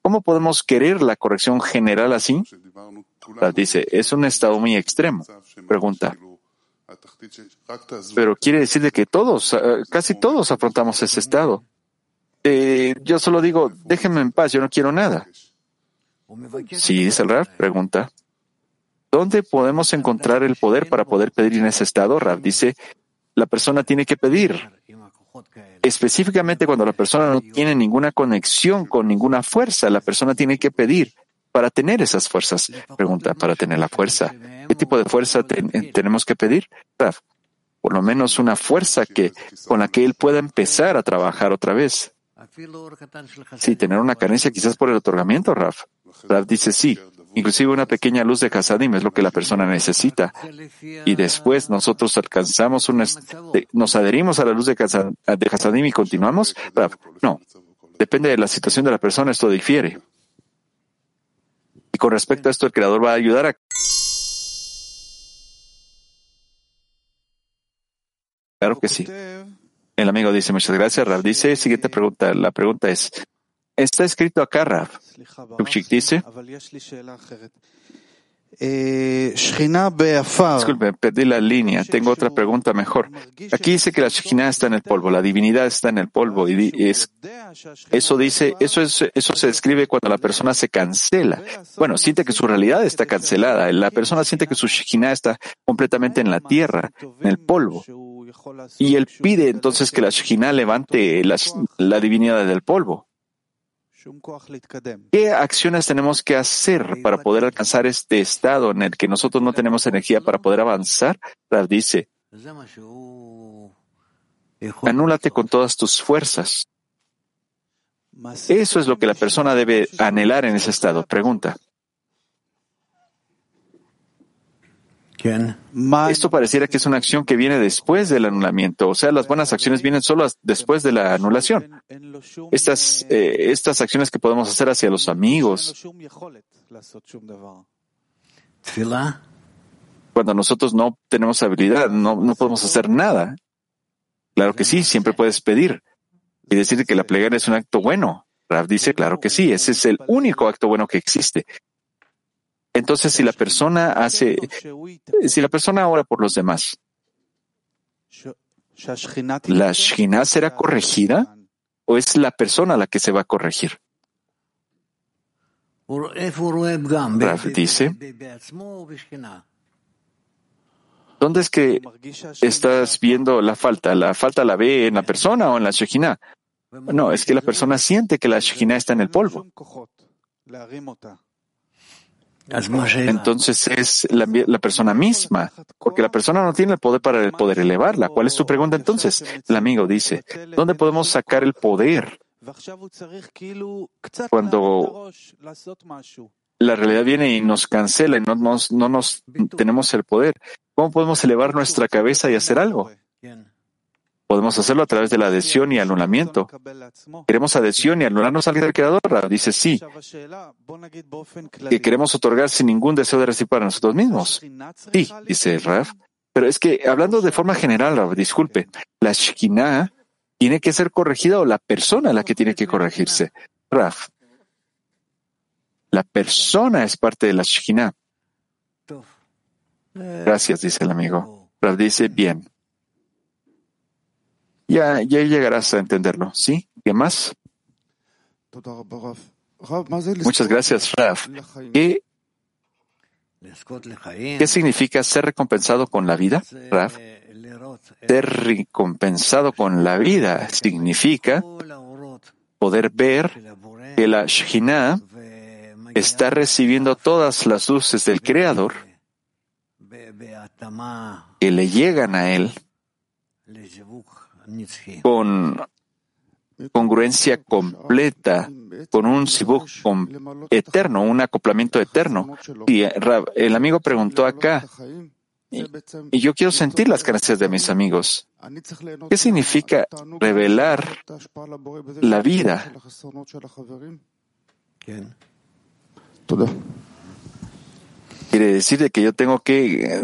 ¿Cómo podemos querer la corrección general así? Dice, es un estado muy extremo. Pregunta. Pero quiere decir de que todos, eh, casi todos afrontamos ese estado. Eh, yo solo digo, déjenme en paz, yo no quiero nada. Sí, dice el Rab, pregunta. ¿Dónde podemos encontrar el poder para poder pedir en ese estado? Rab dice, la persona tiene que pedir. Específicamente cuando la persona no tiene ninguna conexión con ninguna fuerza, la persona tiene que pedir para tener esas fuerzas? Pregunta, para tener la fuerza. ¿Qué tipo de fuerza tenemos que pedir? Raf, por lo menos una fuerza que, con la que él pueda empezar a trabajar otra vez. Sí, tener una carencia quizás por el otorgamiento, Raf. Raf dice sí. Inclusive una pequeña luz de Hasadim es lo que la persona necesita. Y después nosotros alcanzamos una, nos adherimos a la luz de Hasadim y continuamos. Raf, no. Depende de la situación de la persona, esto difiere. Y con respecto a esto, el creador va a ayudar a Claro que sí. El amigo dice, muchas gracias, Rav. Dice, siguiente pregunta. La pregunta es, ¿está escrito acá, Rav? dice, Disculpe, perdí la línea. Tengo otra pregunta mejor. Aquí dice que la Shekhinah está en el polvo, la divinidad está en el polvo y es, eso dice, eso es, eso se describe cuando la persona se cancela. Bueno, siente que su realidad está cancelada. La persona siente que su Shekhinah está completamente en la tierra, en el polvo. Y él pide entonces que la Shekhinah levante la, la divinidad del polvo. ¿Qué acciones tenemos que hacer para poder alcanzar este estado en el que nosotros no tenemos energía para poder avanzar? Rav dice, anúlate con todas tus fuerzas. Eso es lo que la persona debe anhelar en ese estado. Pregunta, Esto pareciera que es una acción que viene después del anulamiento, o sea, las buenas acciones vienen solo después de la anulación. Estas, eh, estas acciones que podemos hacer hacia los amigos. Cuando nosotros no tenemos habilidad, no, no podemos hacer nada. Claro que sí, siempre puedes pedir y decir que la plegaria es un acto bueno. Rav dice, claro que sí, ese es el único acto bueno que existe. Entonces, si la persona hace, si la persona ora por los demás, ¿la Shina será corregida o es la persona la que se va a corregir? Raf dice, ¿dónde es que estás viendo la falta? ¿La falta la ve en la persona o en la Shekhinah? No, es que la persona siente que la Shekhinah está en el polvo entonces es la, persona misma, porque la persona no tiene el poder para poder elevarla. ¿Cuál es tu pregunta entonces? El amigo dice, ¿dónde podemos sacar el poder? Cuando la realidad viene y nos cancela y no no nos tenemos el poder, ¿cómo podemos elevar nuestra cabeza y hacer algo? Podemos hacerlo a través de la adhesión y anulamiento. ¿Queremos adhesión y anularnos al Creador? Dice sí. Que queremos otorgar sin ningún deseo de recibir para nosotros mismos. Sí, dice Raf. Pero es que, hablando de forma general, Raf, disculpe, la Shekinah tiene que ser corregida o la persona la que tiene que corregirse. Raf, la persona es parte de la Shekinah. Gracias, dice el amigo. Raf dice, bien. Ya, ya llegarás a entenderlo. ¿Sí? ¿Qué más? Muchas gracias, Raf. ¿Qué, ¿Qué significa ser recompensado con la vida, Raf? Ser recompensado con la vida significa poder ver que la Shekhinah está recibiendo todas las luces del Creador que le llegan a él con congruencia completa, con un sibuk eterno, un acoplamiento eterno. Y eh, el amigo preguntó acá, y, yo quiero sentir las carencias de mis amigos. ¿Qué significa revelar la vida? Quiere decir de que yo tengo que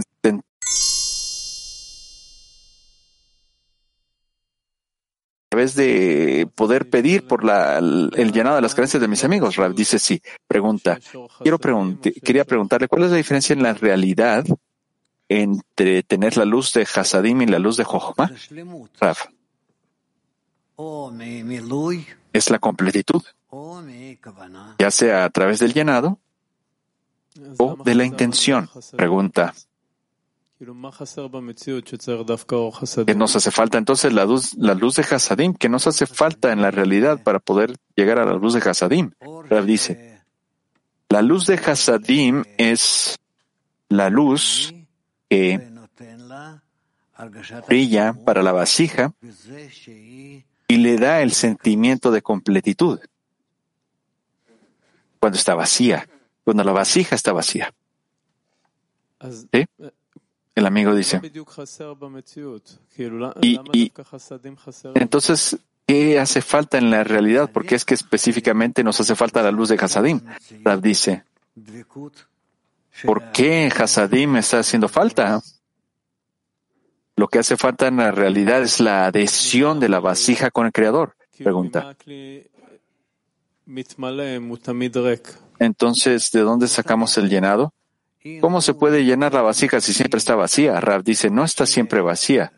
A través de poder pedir por la, el llenado de las creencias de mis amigos. Rab dice sí. Pregunta. Quiero quería preguntarle cuál es la diferencia en la realidad entre tener la luz de Hasadim y la luz de Jochma. Rab. Es la completitud, ya sea a través del llenado o de la intención. Pregunta. Que nos hace falta entonces la luz, la luz de Hasadim, que nos hace falta en la realidad para poder llegar a la luz de Hasadim. Rav dice, la luz de Hasadim es la luz que brilla para la vasija y le da el sentimiento de completitud cuando está vacía, cuando la vasija está vacía. ¿Sí? El amigo dice, y, entonces, ¿qué hace falta en la realidad? Porque es que específicamente nos hace falta la luz de Hasadim. Rab dice, ¿por qué Hasadim está haciendo falta? Lo que hace falta en la realidad es la adhesión de la vasija con el Creador. Pregunta. Entonces, ¿de dónde sacamos el llenado? ¿Cómo se puede llenar la vasija si siempre está vacía? Rab dice, no está siempre vacía.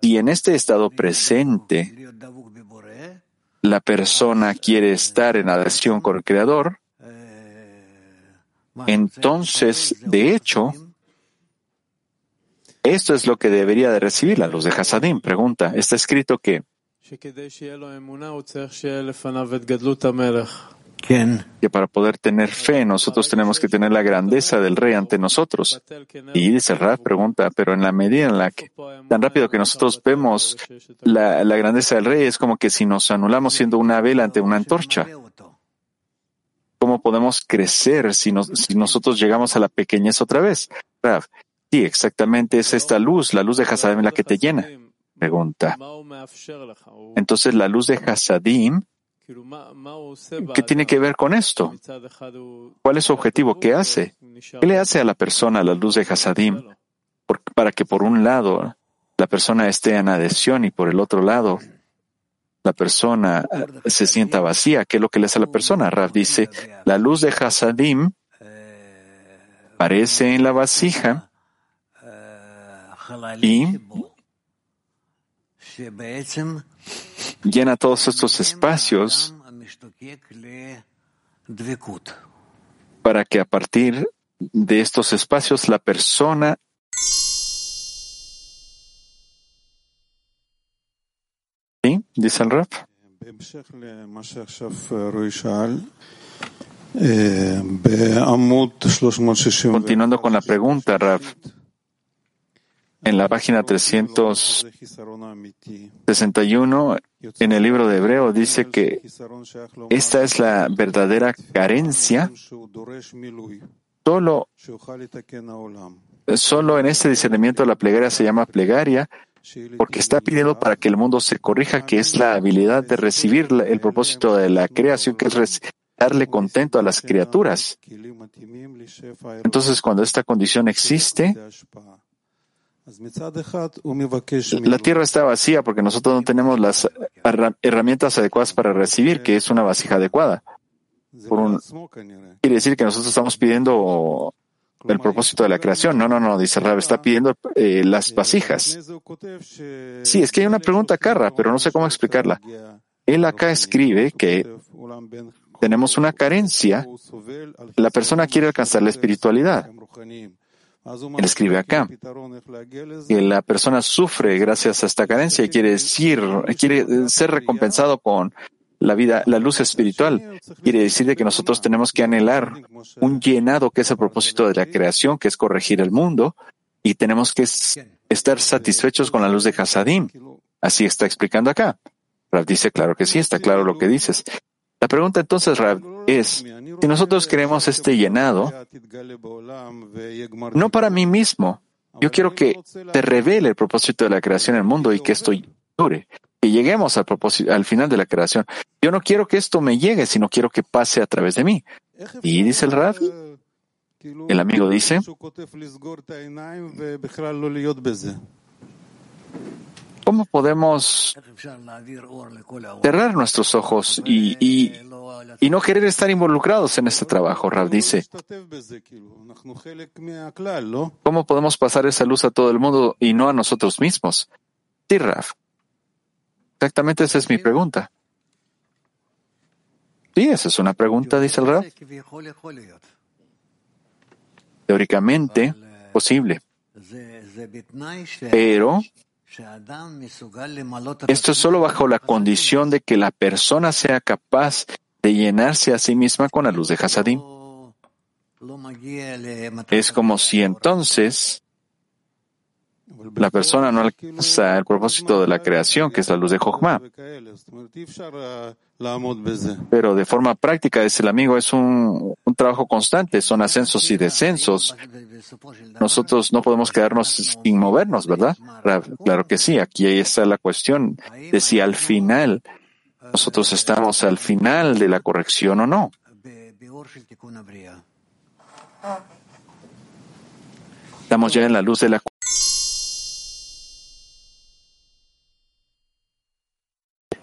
Y en este estado presente, la persona quiere estar en adhesión con el Creador, entonces, de hecho, esto es lo que debería de recibir la luz de Hasadim. Pregunta, está escrito que que para poder tener fe nosotros tenemos que tener la grandeza del rey ante nosotros. Y dice Raf pregunta, pero en la medida en la que tan rápido que nosotros vemos la, grandeza del rey es como que si nos anulamos siendo una vela ante una antorcha. ¿Cómo podemos crecer si, nosotros llegamos a la pequeñez otra vez? Raf, sí, exactamente es esta luz, la luz de Hasadim la que te llena. Pregunta. Entonces la luz de Hasadim ¿Qué tiene que ver con esto? ¿Cuál es su objetivo? ¿Qué hace? ¿Qué le hace a la persona la luz de Hasadim para que por un lado la persona esté en adhesión y por el otro lado la persona eh, se sienta vacía? ¿Qué es lo que le hace a la persona? Raf dice, la luz de Hasadim aparece en la vasija y llena todos estos espacios para que a partir de estos espacios la persona ¿Sí? dice el rap Continuando con la pregunta, Raf, en la página 361, en el libro de Hebreo, dice que esta es la verdadera carencia solo, solo en este discernimiento la plegaria se llama plegaria porque está pidiendo para que el mundo se corrija, que es la habilidad de recibir el propósito de la creación, que es darle contento a las criaturas. Entonces, cuando esta condición existe, la tierra está vacía porque nosotros no tenemos las herra- herramientas adecuadas para recibir, que es una vasija adecuada. por un- Quiere decir que nosotros estamos pidiendo el propósito de la creación. No, no, no, dice Rab, está pidiendo eh, las vasijas. Sí, es que hay una pregunta acá, Rab, pero no sé cómo explicarla. Él acá escribe que tenemos una carencia. La persona quiere alcanzar la espiritualidad. Él escribe acá que la persona sufre gracias a esta carencia y quiere decir, quiere eh, ser recompensado con la vida, la luz espiritual. Quiere decir de que nosotros tenemos que anhelar un llenado que es el propósito de la creación, que es corregir el mundo, y tenemos que estar satisfechos con la luz de Hasadim. Así está explicando acá. Rab dice, claro que sí, está claro lo que dices. La pregunta entonces, Rab, es, si nosotros queremos este llenado, no para mí mismo, yo quiero que te revele el propósito de la creación en el mundo y que esto dure, que lleguemos al propósito, al final de la creación. Yo no quiero que esto me llegue, sino quiero que pase a través de mí. Y dice el Rab, el amigo dice, ¿cómo podemos cerrar nuestros ojos y, no querer estar involucrados en este trabajo? Rab dice, ¿cómo podemos pasar esa luz a todo el mundo y no a nosotros mismos? Sí, Raf. Exactamente esa es mi pregunta. Sí, esa es una pregunta, dice el Raf. Teóricamente, posible. Pero esto es solo bajo la condición de que la persona sea capaz de llenarse a sí misma con la luz de Hasadim. Es como si entonces la persona no alcanza el propósito de la creación, que es la luz de Jochma. Pero de forma práctica, dice el amigo, es un, un trabajo constante, son ascensos y descensos. Nosotros no podemos quedarnos sin movernos, ¿verdad? Claro que sí, aquí ahí está la cuestión de si al final nosotros estamos al final de la corrección o no. Estamos ya en la luz de la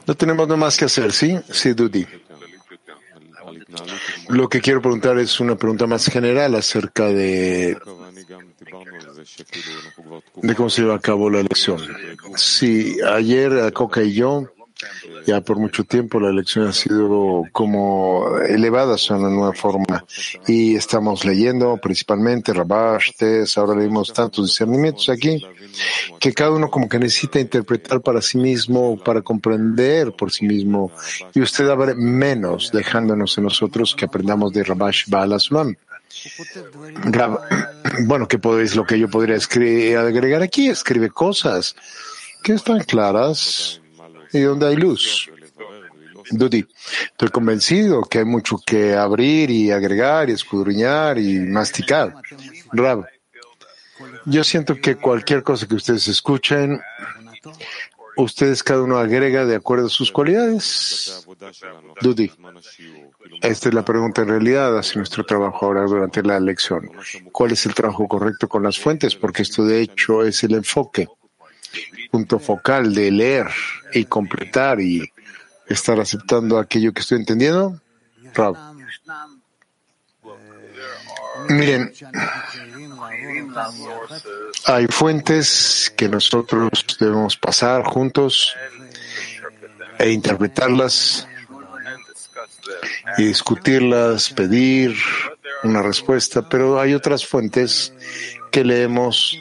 No tenemos nada más que hacer, ¿sí? Sí, Dudi. Lo que quiero preguntar es una pregunta más general acerca de, de cómo se lleva a cabo la elección. Si ayer Coca y yo Ya por mucho tiempo la lección ha sido como elevada a una nueva forma. Y estamos leyendo principalmente Rabash, Tes, ahora leímos tantos discernimientos aquí, que cada uno como que necesita interpretar para sí mismo, para comprender por sí mismo. Y usted abre menos dejándonos en nosotros que aprendamos de Rabash Baal bueno, ¿qué podéis, lo que yo podría escri- agregar aquí? Escribe cosas que están claras y donde hay luz. Dudi, estoy convencido que hay mucho que abrir y agregar y escudriñar y masticar. Rab, yo siento que cualquier cosa que ustedes escuchen, ustedes cada uno agrega de acuerdo a sus cualidades. Dudi, esta es la pregunta en realidad hacia nuestro trabajo ahora durante la lección. ¿Cuál es el trabajo correcto con las fuentes? Porque esto de hecho es el enfoque, punto focal de leer y completar y estar aceptando aquello que estoy entendiendo. Miren, hay fuentes que nosotros debemos pasar juntos e interpretarlas y discutirlas, pedir una respuesta, pero hay otras fuentes que leemos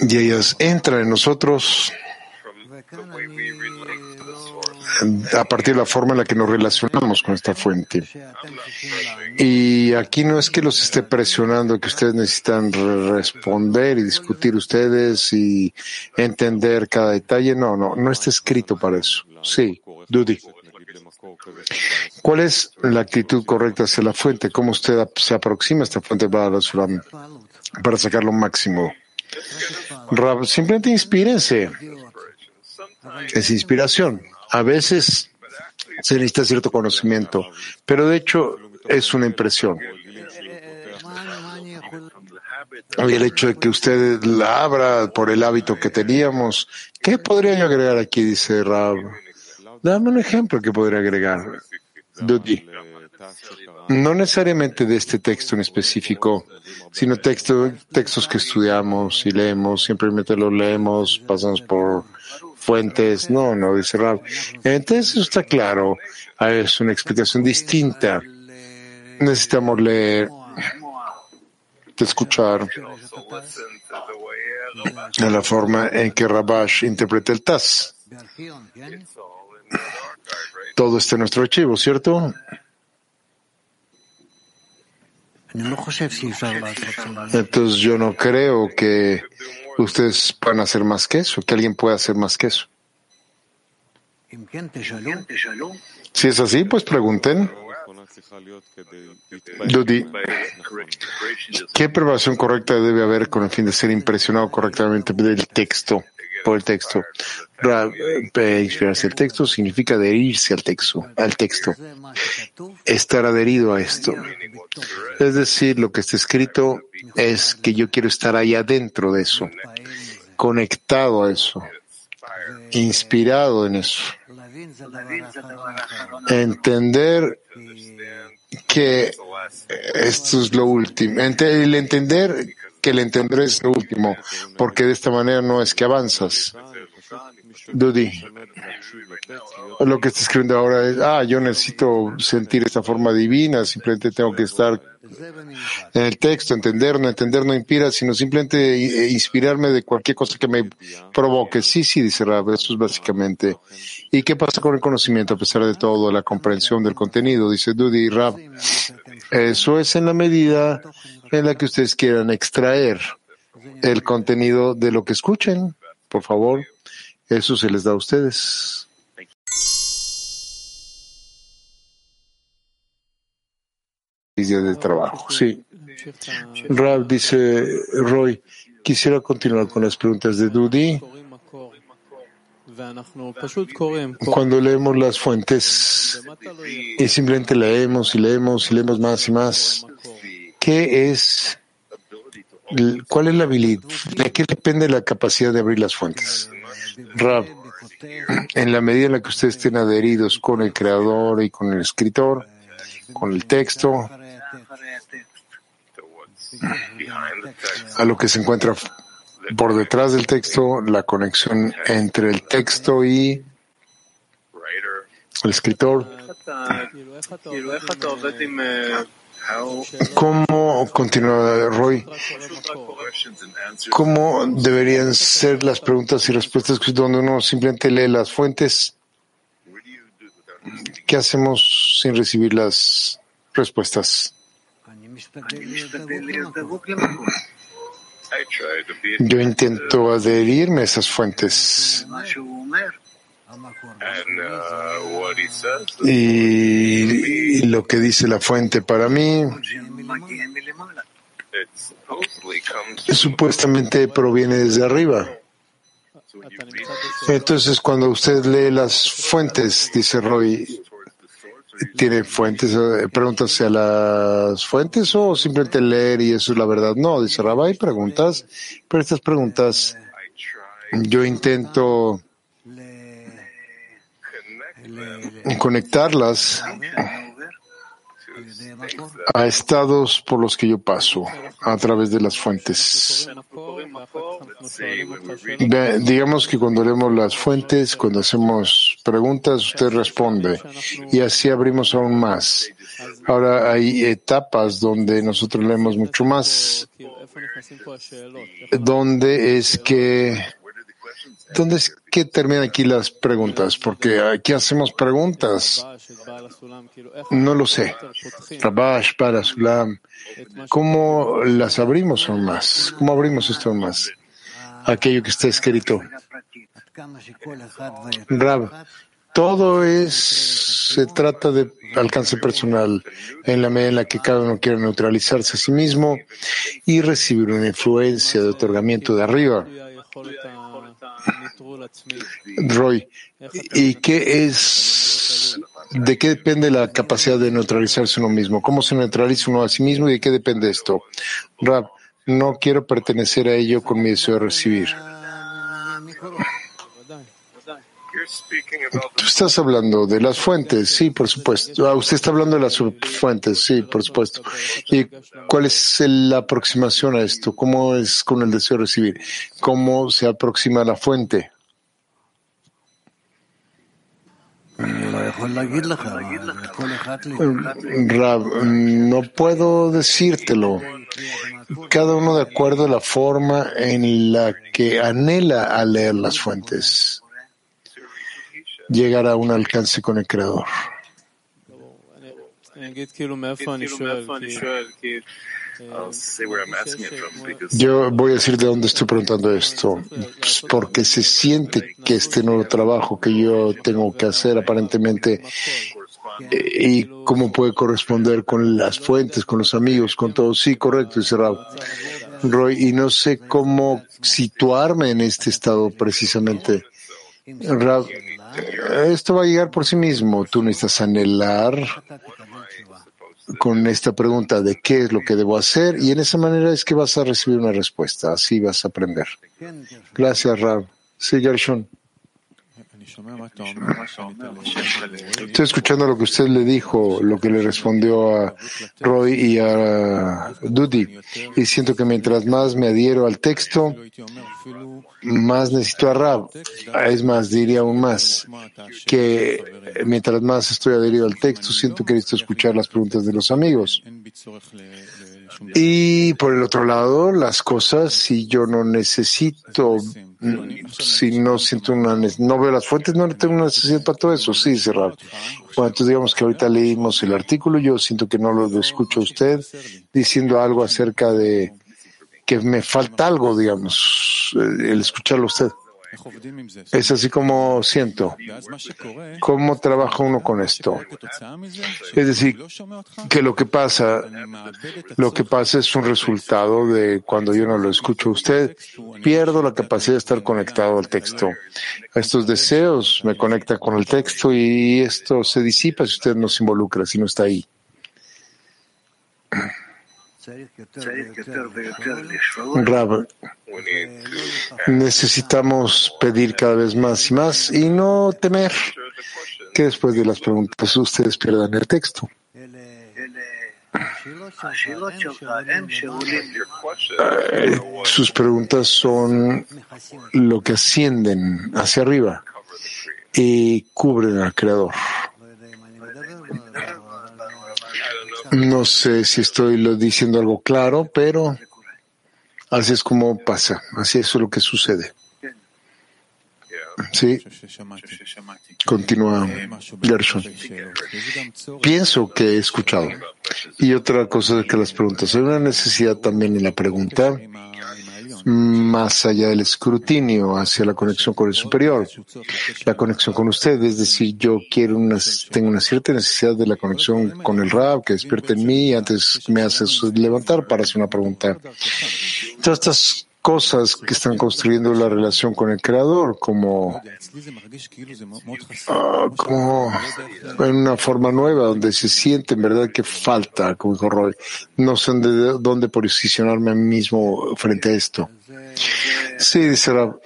y ellas entran en nosotros a partir de la forma en la que nos relacionamos con esta fuente. Y aquí no es que los esté presionando, que ustedes necesitan re- responder y discutir ustedes y entender cada detalle. No, no, no está escrito para eso. Sí, Dudi. ¿Cuál es la actitud correcta hacia la fuente? ¿Cómo usted se aproxima a esta fuente para, para sacar lo máximo? Rab, simplemente inspírense. Es inspiración. A veces se necesita cierto conocimiento, pero de hecho es una impresión. Y el hecho de que usted la abra por el hábito que teníamos, ¿qué podría yo agregar aquí? Dice Rab. Dame un ejemplo que podría agregar. Dudi. No necesariamente de este texto en específico, sino texto, textos que estudiamos y leemos, simplemente los leemos, pasamos por fuentes. No, no, dice Rab. Entonces eso está claro. Ah, Es una explicación distinta. Necesitamos leer, escuchar la forma en que Rabash interpreta el TAS. Todo está en nuestro archivo, ¿cierto? Entonces yo no creo que ustedes puedan hacer más que eso, que alguien pueda hacer más que eso. Si es así, pues pregunten. Dudi, ¿qué preparación correcta debe haber con el fin de ser impresionado correctamente del texto? Por el texto. Ra- Inspirarse el texto significa adherirse al texto, al texto. Estar adherido a esto. Es decir, lo que está escrito es que yo quiero estar ahí adentro de eso, conectado a eso, inspirado en eso. Entender que esto es lo último. El entender que el entender es lo último, porque de esta manera no es que avanzas. Dudi, lo que está escribiendo ahora es, ah, yo necesito sentir esta forma divina, simplemente tengo que estar en el texto, entender, no entender no inspira, sino simplemente eh, inspirarme de cualquier cosa que me provoque. Sí, sí, dice Rab, eso es básicamente. ¿Y qué pasa con el conocimiento a pesar de todo, la comprensión del contenido? Dice Dudi Rab. Eso es en la medida en la que ustedes quieran extraer el contenido de lo que escuchen. Por favor, eso se les da a ustedes. Días de trabajo, sí. Rab dice, Roy, quisiera continuar con las preguntas de Dudi. Cuando leemos las fuentes y simplemente leemos y leemos y leemos más y más, ¿qué es, cuál es la habilidad? ¿De qué depende la capacidad de abrir las fuentes? En la medida en la que ustedes estén adheridos con el creador y con el escritor, con el texto, a lo que se encuentra por detrás del texto, la conexión entre el texto y el escritor. ¿Cómo, continúa Roy, cómo deberían ser las preguntas y respuestas donde uno simplemente lee las fuentes? ¿Qué hacemos sin recibir las respuestas? Yo intento adherirme a esas fuentes. Y lo que dice la fuente para mí supuestamente proviene desde arriba. Entonces, cuando usted lee las fuentes, dice Roy, ¿tiene fuentes? ¿Pregúntase a las fuentes o simplemente leer y eso es la verdad? No, dice Rabbi, preguntas, pero estas preguntas yo intento conectarlas a estados por los que yo paso a través de las fuentes. Digamos que cuando leemos las fuentes, cuando hacemos preguntas, usted responde y así abrimos aún más. Ahora hay etapas donde nosotros leemos mucho más, donde es que entonces, ¿qué terminan aquí las preguntas? Porque aquí hacemos preguntas. No lo sé. Rabash, para Parasulam. ¿Cómo las abrimos aún más? ¿Cómo abrimos esto aún más? Aquello que está escrito. Rab, todo es, se trata de alcance personal, en la medida en la que cada uno quiere neutralizarse a sí mismo y recibir una influencia de otorgamiento de arriba. Roy, ¿y qué es, de qué depende la capacidad de neutralizarse uno mismo? ¿Cómo se neutraliza uno a sí mismo y de qué depende esto? Rab, no quiero pertenecer a ello con mi deseo de recibir. Tú estás hablando de las fuentes, sí, por supuesto. Ah, usted está hablando de las fuentes, sí, por supuesto. ¿Y cuál es la aproximación a esto? ¿Cómo es con el deseo de recibir? ¿Cómo se aproxima a la fuente? Rab, no puedo decírtelo. Cada uno de acuerdo a la forma en la que anhela a leer las fuentes. Llegar a un alcance con el Creador. Yo voy a decir de dónde estoy preguntando esto, pues, porque se siente que este nuevo trabajo que yo tengo que hacer aparentemente eh, y cómo puede corresponder con las fuentes, con los amigos, con todo. Sí, correcto, dice Raúl. Roy, y no sé cómo situarme en este estado precisamente. Raúl, eh, esto va a llegar por sí mismo. Tú necesitas anhelar con esta pregunta de qué es lo que debo hacer y en esa manera es que vas a recibir una respuesta, así vas a aprender. Gracias, Rab. Sí, Gershon. Estoy escuchando lo que usted le dijo, lo que le respondió a Roy y a Dudy, y siento que mientras más me adhiero al texto, más necesito a Rab. Es más, diría aún más, que mientras más estoy adherido al texto, siento que necesito escuchar las preguntas de los amigos. Y por el otro lado, las cosas, si yo no necesito si no siento una, no veo las fuentes, no tengo una necesidad para todo eso, sí, cerrar. Bueno, entonces digamos que ahorita leímos el artículo, yo siento que no lo escucho a usted diciendo algo acerca de que me falta algo, digamos, eh, el escucharlo a usted. Es así como siento. ¿Cómo trabaja uno con esto? Es decir, que lo que pasa, lo que pasa es un resultado de cuando yo no lo escucho a usted, pierdo la capacidad de estar conectado al texto. Estos deseos me conectan con el texto y esto se disipa si usted no se involucra, si no está ahí. Rab, necesitamos pedir cada vez más y más y no temer que después de las preguntas ustedes pierdan el texto. Sus preguntas son lo que ascienden hacia arriba y cubren al Creador. No sé si estoy diciendo algo claro, pero así es como pasa, así es lo que sucede. Sí, continúa Gershon. Pienso que he escuchado. Y otra cosa que las preguntas. Hay una necesidad también en la pregunta, más allá del escrutinio, hacia la conexión con el superior, la conexión con usted. Es decir, yo quiero una, tengo una cierta necesidad de la conexión con el Rab que despierte en mí antes me hace levantar para hacer una pregunta. Todas cosas que están construyendo la relación con el Creador, como, ah, como en una forma nueva, donde se siente en verdad que falta, como dijo Roy. No sé de dónde posicionarme a mí mismo frente a esto. Sí, dice Rab.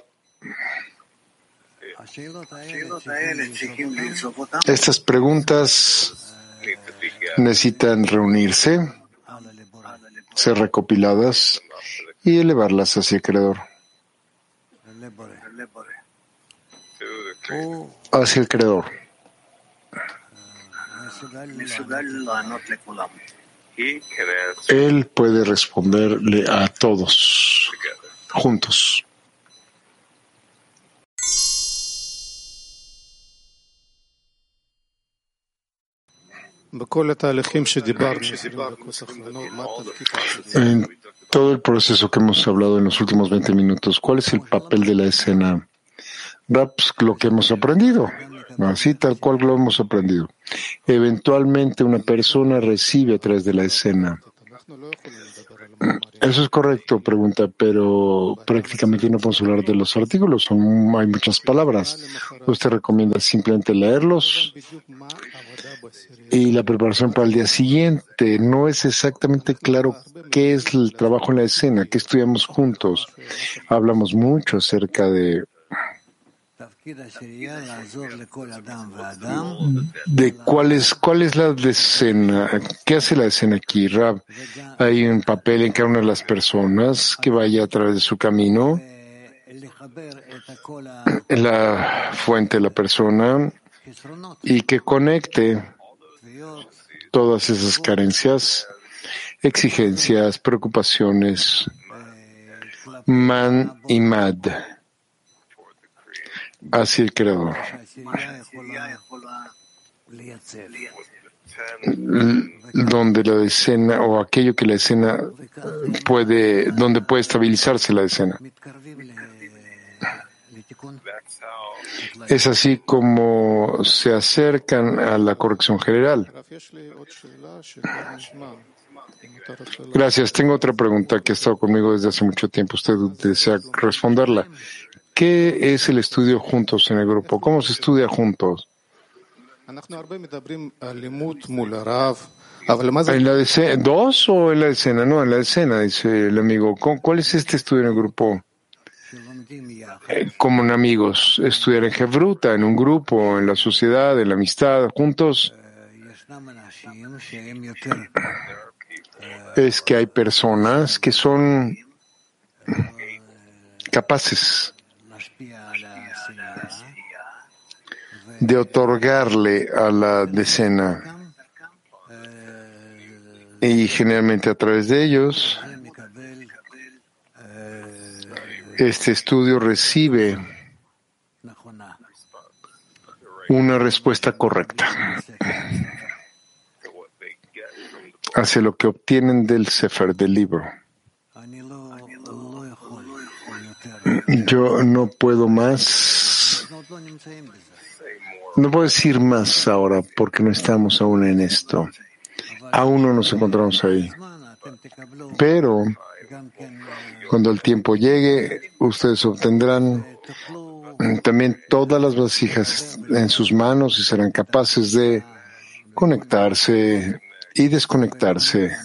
Estas preguntas necesitan reunirse, ser recopiladas y elevarlas hacia el Creador. Hacia el Creador. Él puede responderle a todos juntos. En todo el proceso que hemos hablado en los últimos 20 minutos, ¿cuál es el papel de la escena? Raps, lo que hemos aprendido, así tal cual lo hemos aprendido. Eventualmente una persona recibe a través de la escena. Eso es correcto, pregunta, pero prácticamente no podemos hablar de los artículos, son, hay muchas palabras. ¿Usted recomienda simplemente leerlos? Y la preparación para el día siguiente, no es exactamente claro qué es el trabajo en la escena, qué estudiamos juntos. Hablamos mucho acerca de de cuál es, cuál es la escena, qué hace la escena aquí, Rab. Hay un papel en cada una de las personas que vaya a través de su camino, la fuente de la persona y que conecte todas esas carencias, exigencias, preocupaciones, man y mad hacia el Creador. Donde la escena o aquello que la escena puede, donde puede estabilizarse la escena. Es así como se acercan a la corrección general. Gracias. Tengo otra pregunta que ha estado conmigo desde hace mucho tiempo. Usted desea responderla. ¿Qué es el estudio juntos en el grupo? ¿Cómo se estudia juntos? ¿En la decena, dos o en la escena? No, en la escena, dice el amigo. ¿Cuál es este estudio en el grupo? Eh, como en amigos, estudiar en Jebruta, en un grupo, en la sociedad, en la amistad, juntos. Es que hay personas que son capaces de otorgarle a la decena y generalmente a través de ellos este estudio recibe una respuesta correcta hacia lo que obtienen del Sefer, del libro. Yo no puedo más no puedo decir más ahora porque no estamos aún en esto. Aún no nos encontramos ahí. Pero cuando el tiempo llegue, ustedes obtendrán también todas las vasijas en sus manos y serán capaces de conectarse y desconectarse,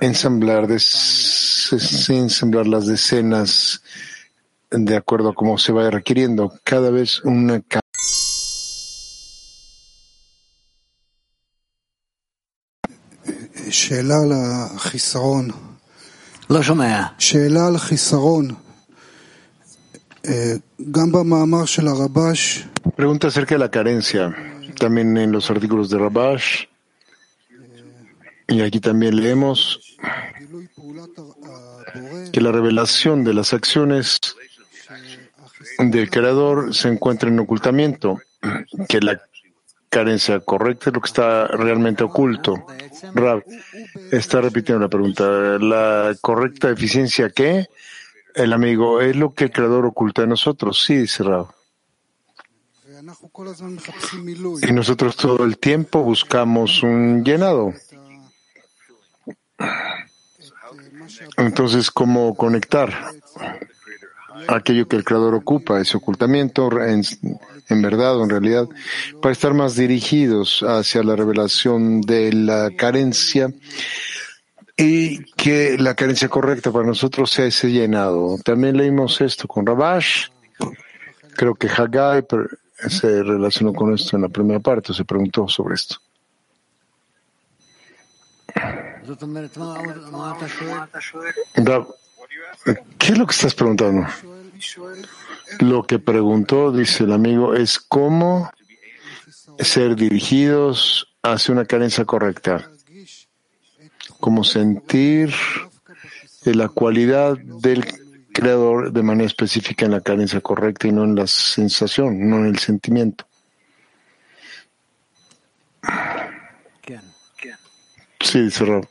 ensamblar, ensamblar las decenas de acuerdo a cómo se vaya requiriendo cada vez una שאלה על החיסרון. לא שומע. שאלה על חיסרון. אה, גם במאמר של הרבש, Pregunta acerca de la carencia. También en los artículos de Rabash. Y aquí también leemos גילוי פעולת הבורא, que la revelación de las acciones del Creador se encuentra en ocultamiento, que la carencia correcta es lo que está realmente oculto. Rab, está repitiendo la pregunta. ¿La correcta eficiencia qué? El amigo, es lo que el creador oculta de nosotros. Sí, dice Rab. Y nosotros todo el tiempo buscamos un llenado. Entonces, ¿cómo conectar aquello que el creador ocupa, ese ocultamiento? En, en verdad o en realidad, para estar más dirigidos hacia la revelación de la carencia y que la carencia correcta para nosotros sea ese llenado. También leímos esto con Rabash, creo que Haggai se relacionó con esto en la primera parte, se preguntó sobre esto. ¿Qué es lo que estás preguntando? Lo que preguntó, dice el amigo, es cómo ser dirigidos hacia una carencia correcta. Cómo sentir la cualidad del creador de manera específica en la carencia correcta y no en la sensación, no en el sentimiento. Sí, dice Rab.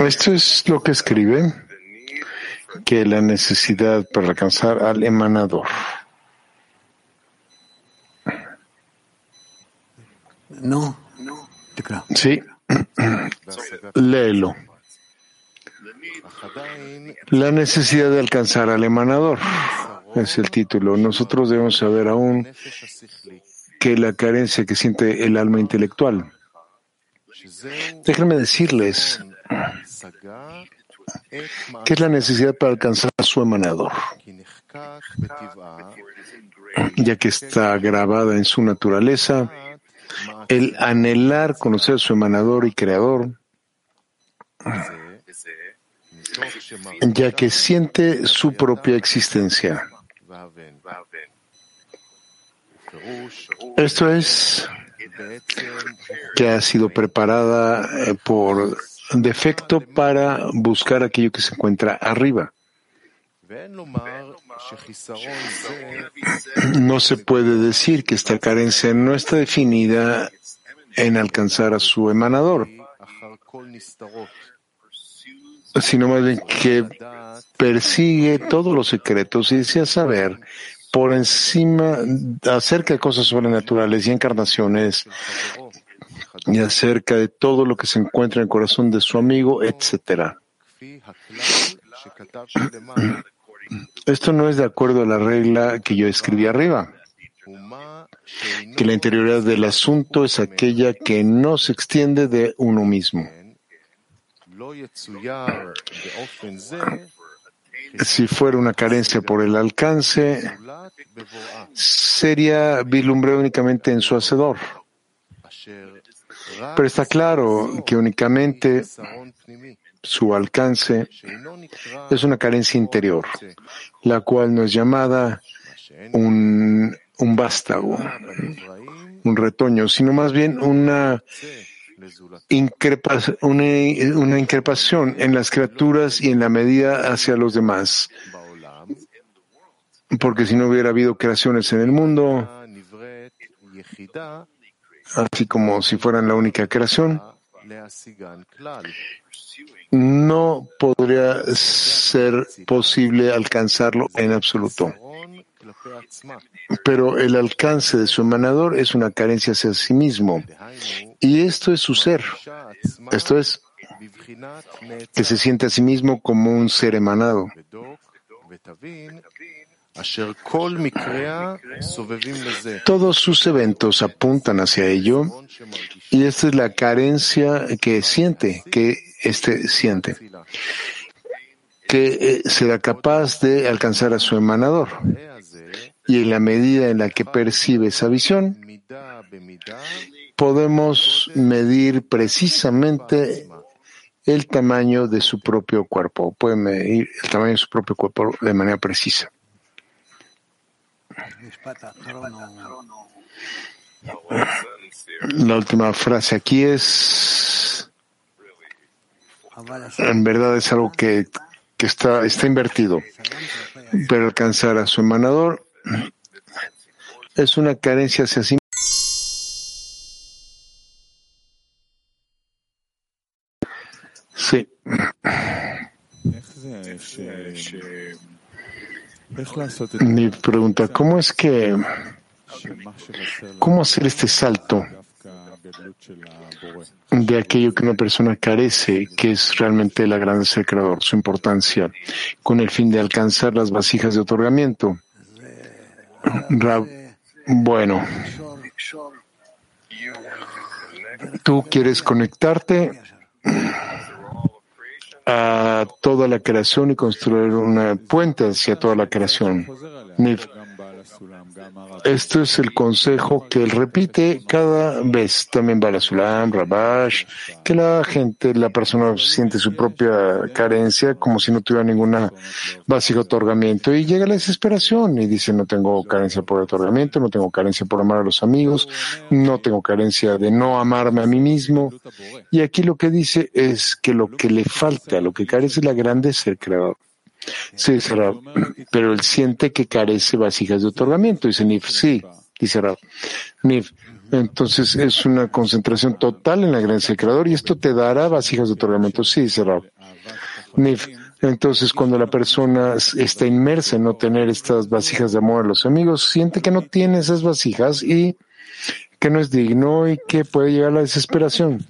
Esto es lo que escribe, que la necesidad para alcanzar al emanador. No, no. Sí, léelo. La necesidad de alcanzar al emanador es el título. Nosotros debemos saber aún que la carencia que siente el alma intelectual. Déjenme decirles que es la necesidad para alcanzar a su emanador, ya que está grabada en su naturaleza el anhelar conocer a su emanador y creador, ya que siente su propia existencia. Esto es que ha sido preparada eh, por defecto para buscar aquello que se encuentra arriba. No se puede decir que esta carencia no está definida en alcanzar a su emanador, sino más bien que persigue todos los secretos y desea saber por encima acerca de cosas sobrenaturales y encarnaciones y acerca de todo lo que se encuentra en el corazón de su amigo, etcétera. Esto no es de acuerdo a la regla que yo escribí arriba, que la interioridad del asunto es aquella que no se extiende de uno mismo. Si fuera una carencia por el alcance, sería vislumbrado únicamente en su hacedor. Pero está claro que únicamente su alcance es una carencia interior, la cual no es llamada un, un vástago, un retoño, sino más bien una, una, una increpación en las criaturas y en la medida hacia los demás. Porque si no hubiera habido creaciones en el mundo, así como si fueran la única creación, no podría ser posible alcanzarlo en absoluto. Pero el alcance de su emanador es una carencia hacia sí mismo. Y esto es su ser. Esto es que se siente a sí mismo como un ser emanado. Todos sus eventos apuntan hacia ello y esta es la carencia que siente, que éste siente, que eh, será capaz de alcanzar a su emanador. Y en la medida en la que percibe esa visión, podemos medir precisamente el tamaño de su propio cuerpo. Puede medir el tamaño de su propio cuerpo de manera precisa. La última frase aquí es, en verdad es algo que, está, está invertido, pero alcanzar a su emanador es una carencia hacia sí Sí. Mi pregunta, ¿cómo es que, cómo hacer este salto de aquello que una persona carece, que es realmente la grandeza del su importancia, con el fin de alcanzar las vasijas de otorgamiento? bueno, tú quieres conectarte a toda la creación y construir un puente hacia toda la creación. Este es el consejo que él repite cada vez. También Balasulam, Rabash, que la gente, la persona siente su propia carencia como si no tuviera ninguna básico otorgamiento y llega la desesperación y dice no tengo carencia por otorgamiento, no tengo carencia por amar a los amigos, no tengo carencia de no amarme a mí mismo. Y aquí lo que dice es que lo que le falta, lo que carece es la grandeza del creador. Sí, dice Rab, pero él siente que carece vasijas de otorgamiento, dice Nif, sí, dice Rab. Nif, entonces es una concentración total en la gracia del Creador y esto te dará vasijas de otorgamiento, sí, dice Rab. Nif, entonces, cuando la persona está inmersa en no tener estas vasijas de amor a los amigos, siente que no tiene esas vasijas y que no es digno y que puede llegar a la desesperación.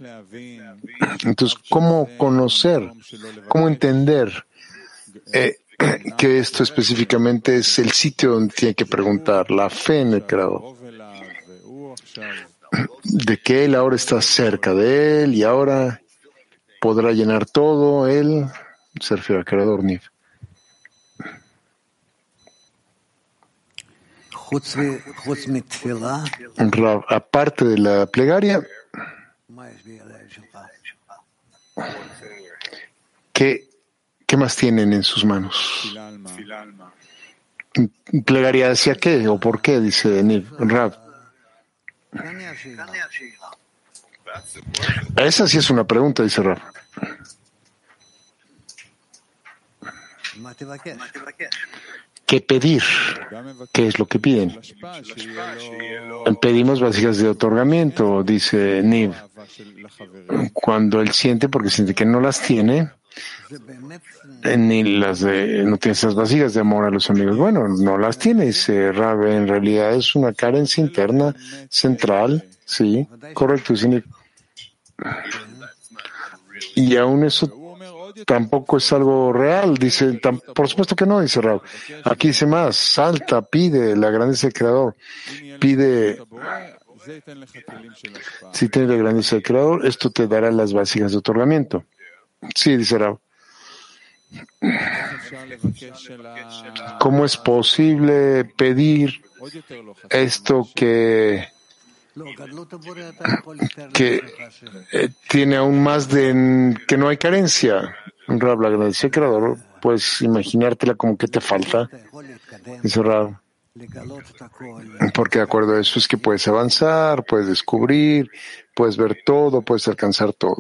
Entonces, ¿cómo conocer? ¿Cómo entender eh, que esto específicamente es el sitio donde tiene que preguntar, la fe en el creador. De que él ahora está cerca de él y ahora podrá llenar todo él, se refiere al creador Nif. aparte de la plegaria, ¿qué ¿Qué más tienen en sus manos? ¿Plegaría hacia qué o por qué? Dice Niv Rab. Esa sí es una pregunta, dice Rab. ¿Qué pedir? ¿Qué es lo que piden? Pedimos vasijas de otorgamiento, dice Niv. Cuando él siente, porque siente que no las tiene, eh, ni las de, no tienes esas vasijas de amor a los amigos. Bueno, no las tienes, eh, Rabe. En realidad es una carencia interna central, sí, correcto. Y aún eso tampoco es algo real, dice, por supuesto que no, dice Rab. Aquí dice más, salta, pide la grandeza del Creador, pide si tiene la grandeza del Creador, esto te dará las vasijas de otorgamiento. Sí, dice Rab. ¿Cómo es posible pedir esto que, que eh, tiene aún más de que no hay carencia? Rab, le agradeció creador. Puedes imaginártela como que te falta. Dice Rab. Porque de acuerdo a eso es que puedes avanzar, puedes descubrir, puedes ver todo, puedes alcanzar todo.